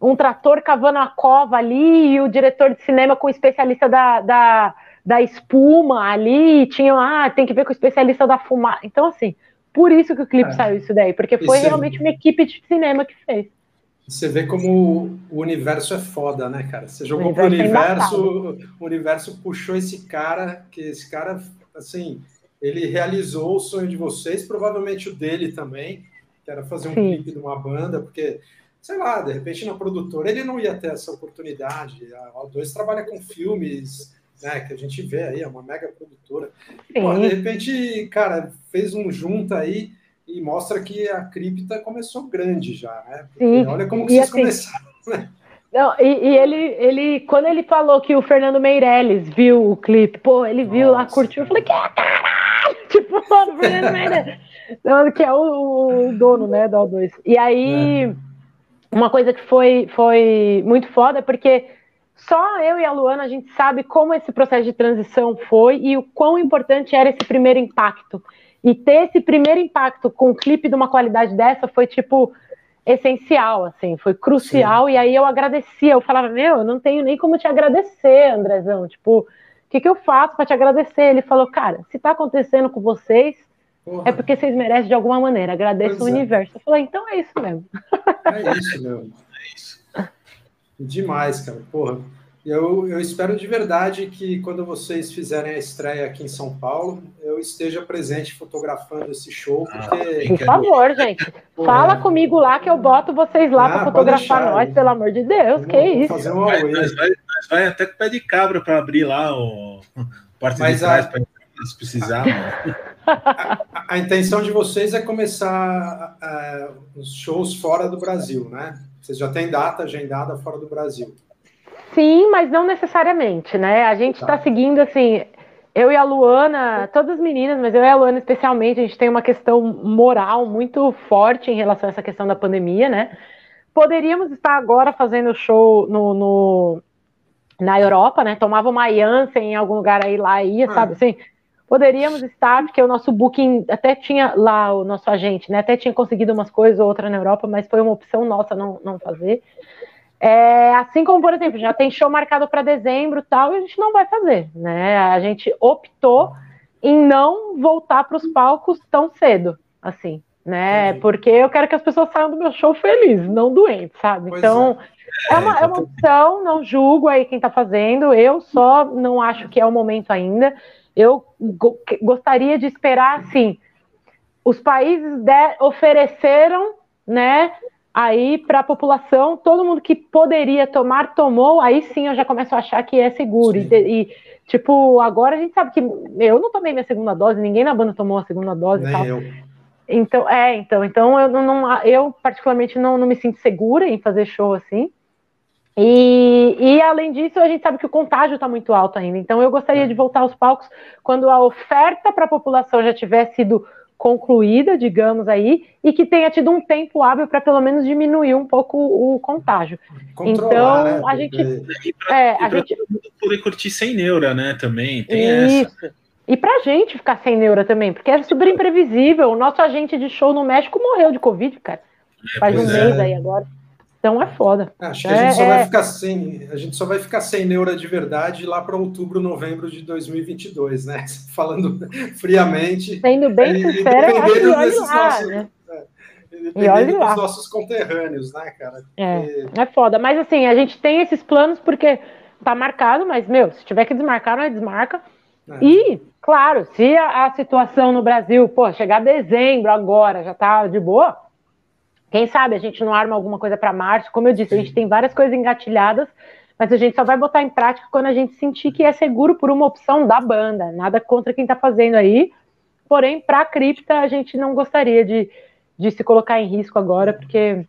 um trator cavando a cova ali, e o diretor de cinema com o especialista da, da, da espuma ali, tinha, ah, tem que ver com o especialista da fumaça. Então, assim, por isso que o clipe é. saiu isso daí, porque foi realmente uma equipe de cinema que fez. Você vê como o universo é foda, né, cara? Você jogou pro universo, o universo puxou esse cara, que esse cara, assim, ele realizou o sonho de vocês, provavelmente o dele também, que era fazer um Sim. clipe de uma banda, porque, sei lá, de repente na produtora ele não ia ter essa oportunidade. A O2 trabalha com filmes, né, que a gente vê aí, é uma mega produtora. E, pô, de repente, cara, fez um junto aí e mostra que a cripta começou grande já, né? Sim. Olha como que e vocês assim, começaram, (laughs) né? Não, e, e, ele, ele, quando ele falou que o Fernando Meirelles viu o clipe, pô, ele viu Nossa, lá, curtiu, eu falei, que caralho! (laughs) Tipo, mano, Fernando Meirelles, que é o, o, dono, né, do O2. E aí, é. uma coisa que foi, foi muito foda, porque só eu e a Luana, a gente sabe como esse processo de transição foi e o quão importante era esse primeiro impacto. E ter esse primeiro impacto com um clipe de uma qualidade dessa foi, tipo, essencial, assim, foi crucial. Sim. E aí eu agradecia, eu falava, meu, eu não tenho nem como te agradecer, Andrezão. Tipo, o que, que eu faço para te agradecer? Ele falou, cara, se tá acontecendo com vocês, Porra. é porque vocês merecem de alguma maneira. Agradeço pois o é. universo. Eu falei, então é isso mesmo. É isso, meu. É (laughs) isso. Demais, cara. Porra. Eu, eu espero de verdade que quando vocês fizerem a estreia aqui em São Paulo, eu esteja presente fotografando esse show. Ah, porque... Por favor, gente. Fala comigo lá que eu boto vocês lá ah, para fotografar nós, aí. pelo amor de Deus. que isso? Fazer uma vai, vai, vai, até com o pé de cabra para abrir lá o (laughs) parte Mas de trás a... para se precisar. a, (laughs) a, intenção de vocês é começar uh, os shows fora do Brasil, né? Vocês já têm data agendada fora do Brasil. Sim, mas não necessariamente, né? A gente está tá seguindo assim. Eu e a Luana, todas as meninas, mas eu e a Luana especialmente, a gente tem uma questão moral muito forte em relação a essa questão da pandemia, né? Poderíamos estar agora fazendo show no, no na Europa, né? Tomava uma Janssen em algum lugar aí lá ia, ah. sabe assim? Poderíamos estar, porque o nosso booking até tinha lá, o nosso agente, né? Até tinha conseguido umas coisas ou outra na Europa, mas foi uma opção nossa não, não fazer. É, assim como, por exemplo, já tem show marcado para dezembro tal, e a gente não vai fazer, né? A gente optou em não voltar para os palcos tão cedo, assim, né? Porque eu quero que as pessoas saiam do meu show felizes, não doentes, sabe? Pois então, é. é. uma, é uma opção, não julgo aí quem está fazendo, eu só não acho que é o momento ainda. Eu go gostaria de esperar, assim, os países ofereceram, né? Aí para a população, todo mundo que poderia tomar, tomou, aí sim eu já começo a achar que é seguro. E, e, tipo, agora a gente sabe que eu não tomei minha segunda dose, ninguém na banda tomou a segunda dose Nem e tal. Eu. Então, é, então, então eu não, eu particularmente não, não me sinto segura em fazer show assim. E, e, além disso, a gente sabe que o contágio está muito alto ainda. Então, eu gostaria é. de voltar aos palcos quando a oferta para a população já tiver sido concluída, digamos aí, e que tenha tido um tempo hábil para pelo menos diminuir um pouco o contágio. Controlar, então, né? a gente. E pra, é, a gente poder curtir sem neura, né? Também tem Isso. essa. E pra gente ficar sem neura também, porque é super imprevisível. O nosso agente de show no México morreu de Covid, cara. É, Faz um é. mês aí agora. Então é foda. Acho que a gente só vai é, é. ficar sem, a gente só vai ficar sem neura de verdade lá para outubro, novembro de 2022, né? (laughs) Falando friamente. Sendo bem sincero, dependendo desses lá, nossos, né? é, dependendo dos nossos conterrâneos, né, cara? É, é foda. Mas assim, a gente tem esses planos porque tá marcado, mas meu, se tiver que desmarcar, não é desmarca. É. E, claro, se a, a situação no Brasil, pô, chegar dezembro agora, já tá de boa quem sabe a gente não arma alguma coisa para março? Como eu disse, Sim. a gente tem várias coisas engatilhadas, mas a gente só vai botar em prática quando a gente sentir que é seguro por uma opção da banda. Nada contra quem está fazendo aí. Porém, para a cripta, a gente não gostaria de, de se colocar em risco agora, porque.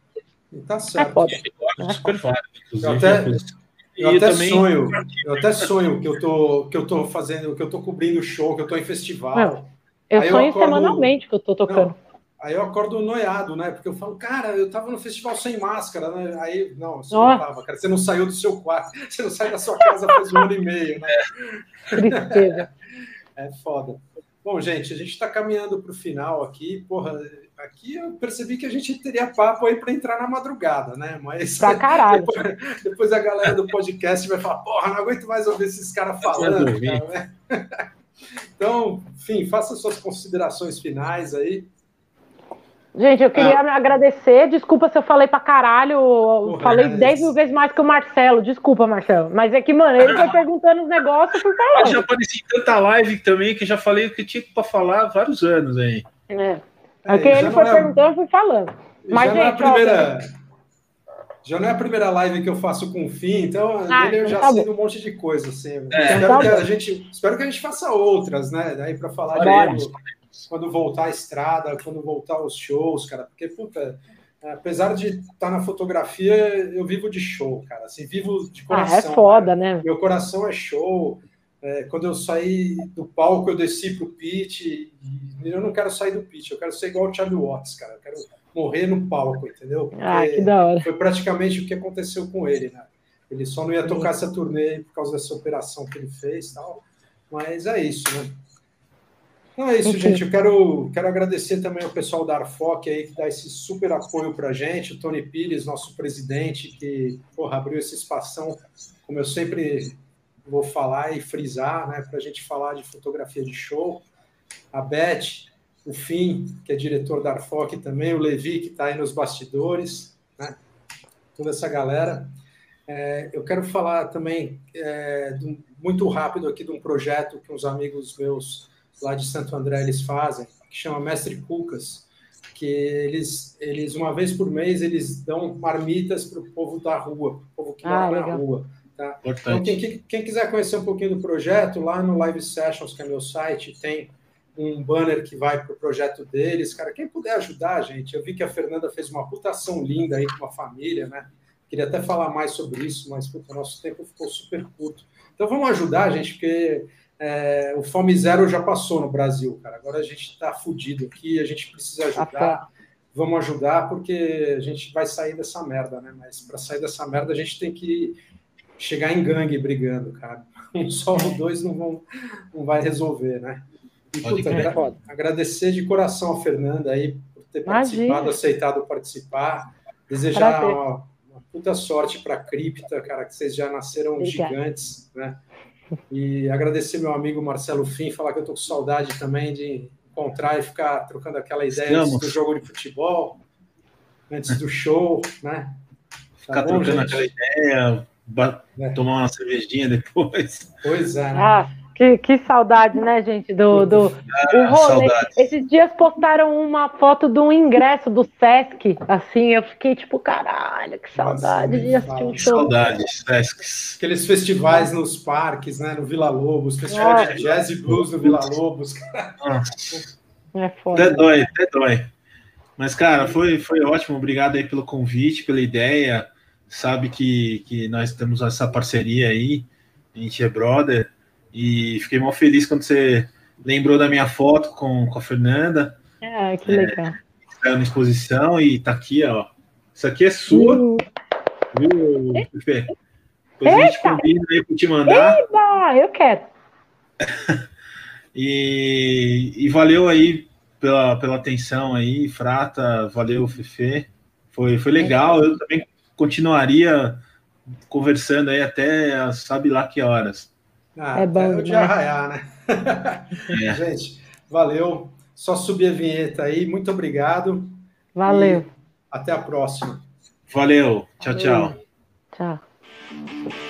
Tá certo. É foda. É. Eu até, eu até também... sonho, eu até sonho que eu tô, que eu tô fazendo, que eu tô cobrindo show, que eu tô em festival. Não, eu Aí sonho eu acordo... semanalmente que eu tô tocando. Não, Aí eu acordo noiado, né? Porque eu falo, cara, eu tava no festival sem máscara, né? Aí, não, você oh. não tava, cara. Você não saiu do seu quarto, (laughs) você não saiu da sua casa faz um ano e meio, né? Tristeza. (laughs) É foda. Bom, gente, a gente está caminhando para o final aqui. Porra, aqui eu percebi que a gente teria papo aí para entrar na madrugada, né? Mas pra caralho. (laughs) Depois, depois, a galera do podcast vai falar, porra, não aguento mais ouvir esses caras falando. Cara, né? Então, enfim, faça suas considerações finais aí. Gente, eu queria ah. agradecer. Desculpa se eu falei pra caralho. Porra, falei 10 mil vezes mais que o Marcelo. Desculpa, Marcelo. Mas é que, mano, ele foi (laughs) perguntando os negócios por falar. Eu já apareci em tanta live também que já falei o que tinha pra falar há vários anos aí. É. É, que ele foi é... perguntando, eu fui falando. Mas, já gente, não é a primeira. Ó, já não é a primeira live que eu faço com o Fim, então ah, eu já tá sei um monte de coisa. Assim. É. Espero, então, tá que a gente, espero que a gente faça outras, né? Daí para falar de quando voltar a estrada, quando voltar os shows, cara, porque, puta, apesar de estar tá na fotografia, eu vivo de show, cara, assim, vivo de coração. Ah, é foda, cara. né? Meu coração é show. É, quando eu saí do palco, eu desci pro pit, eu não quero sair do pit, eu quero ser igual o Charlie Watts, cara, eu quero morrer no palco, entendeu? Porque ah, que da hora. Foi praticamente o que aconteceu com ele, né? Ele só não ia tocar essa turnê por causa dessa operação que ele fez tal. Mas é isso, né? Então é isso, okay. gente. Eu quero, quero agradecer também ao pessoal da Arfoc aí que dá esse super apoio para a gente, o Tony Pires, nosso presidente, que porra, abriu esse espação, como eu sempre vou falar e frisar, né, para a gente falar de fotografia de show. A Beth, o Fim, que é diretor da Arfoc também, o Levi, que está aí nos bastidores, né, toda essa galera. É, eu quero falar também é, muito rápido aqui de um projeto que uns amigos meus lá de Santo André eles fazem, que chama Mestre Cucas, que eles, eles uma vez por mês, eles dão marmitas para o povo da rua, o povo que ah, mora na rua. Tá? Então, quem, quem, quiser conhecer um pouquinho do projeto, lá no Live Sessions, que é meu site, tem um banner que vai para o projeto deles. Cara, quem puder ajudar, gente, eu vi que a Fernanda fez uma putação linda aí com a família, né? Queria até falar mais sobre isso, mas puta, nosso tempo ficou super curto. Então vamos ajudar, gente, porque é, o Fome Zero já passou no Brasil, cara. Agora a gente está fudido aqui, a gente precisa ajudar. Vamos ajudar porque a gente vai sair dessa merda, né? Mas para sair dessa merda a gente tem que chegar em gangue brigando, cara. (laughs) Um só ou dois não, vão, não vai resolver, né? E, puta, agra agradecer de coração a Fernanda aí por ter participado, Imagina. aceitado participar. Desejar uma, uma, puta sorte para a Cripta, cara, que vocês já nasceram Obrigada. gigantes, né? E agradecer meu amigo Marcelo Fim, falar que eu tô com saudade também de encontrar e ficar trocando aquela ideia do jogo de futebol, antes do show, né? Ficar tá trocando gente? aquela ideia, é. tomar uma cervejinha depois. Pois é. Né? Ah. Que, que saudade, né, gente? Do, do ah, rolê. Esses dias postaram uma foto um ingresso do Sesc. Assim, eu fiquei tipo, caralho, que saudade Nossa, de assistir um show. Saudades, Sescs. Aqueles festivais nos parques, né? No Vila Lobos, festival ah, de jazz e blues no Vila Lobos. (laughs) É foda. Até dói, até dói. Mas, cara, foi, foi ótimo. Obrigado aí pelo convite, pela ideia. Sabe que, que nós temos essa parceria aí. A gente é brother. E fiquei mal feliz quando você lembrou da minha foto com, com a Fernanda. É, que legal. É, na exposição e tá aqui, ó. Isso aqui é sua. Uhum. Viu, Fê? Depois Eita. a gente combina aí pra te mandar. Eba, eu quero. (laughs) e, e valeu aí pela, pela atenção aí, Frata, valeu, Fefe. Foi, foi legal. Eu também continuaria conversando aí até sabe lá que horas. Ah, é bom. É o dia né? arraiar, né? É. (laughs) Gente, valeu. Só subir a vinheta aí. Muito obrigado. Valeu. até a próxima. Valeu. Tchau, valeu. tchau. Tchau.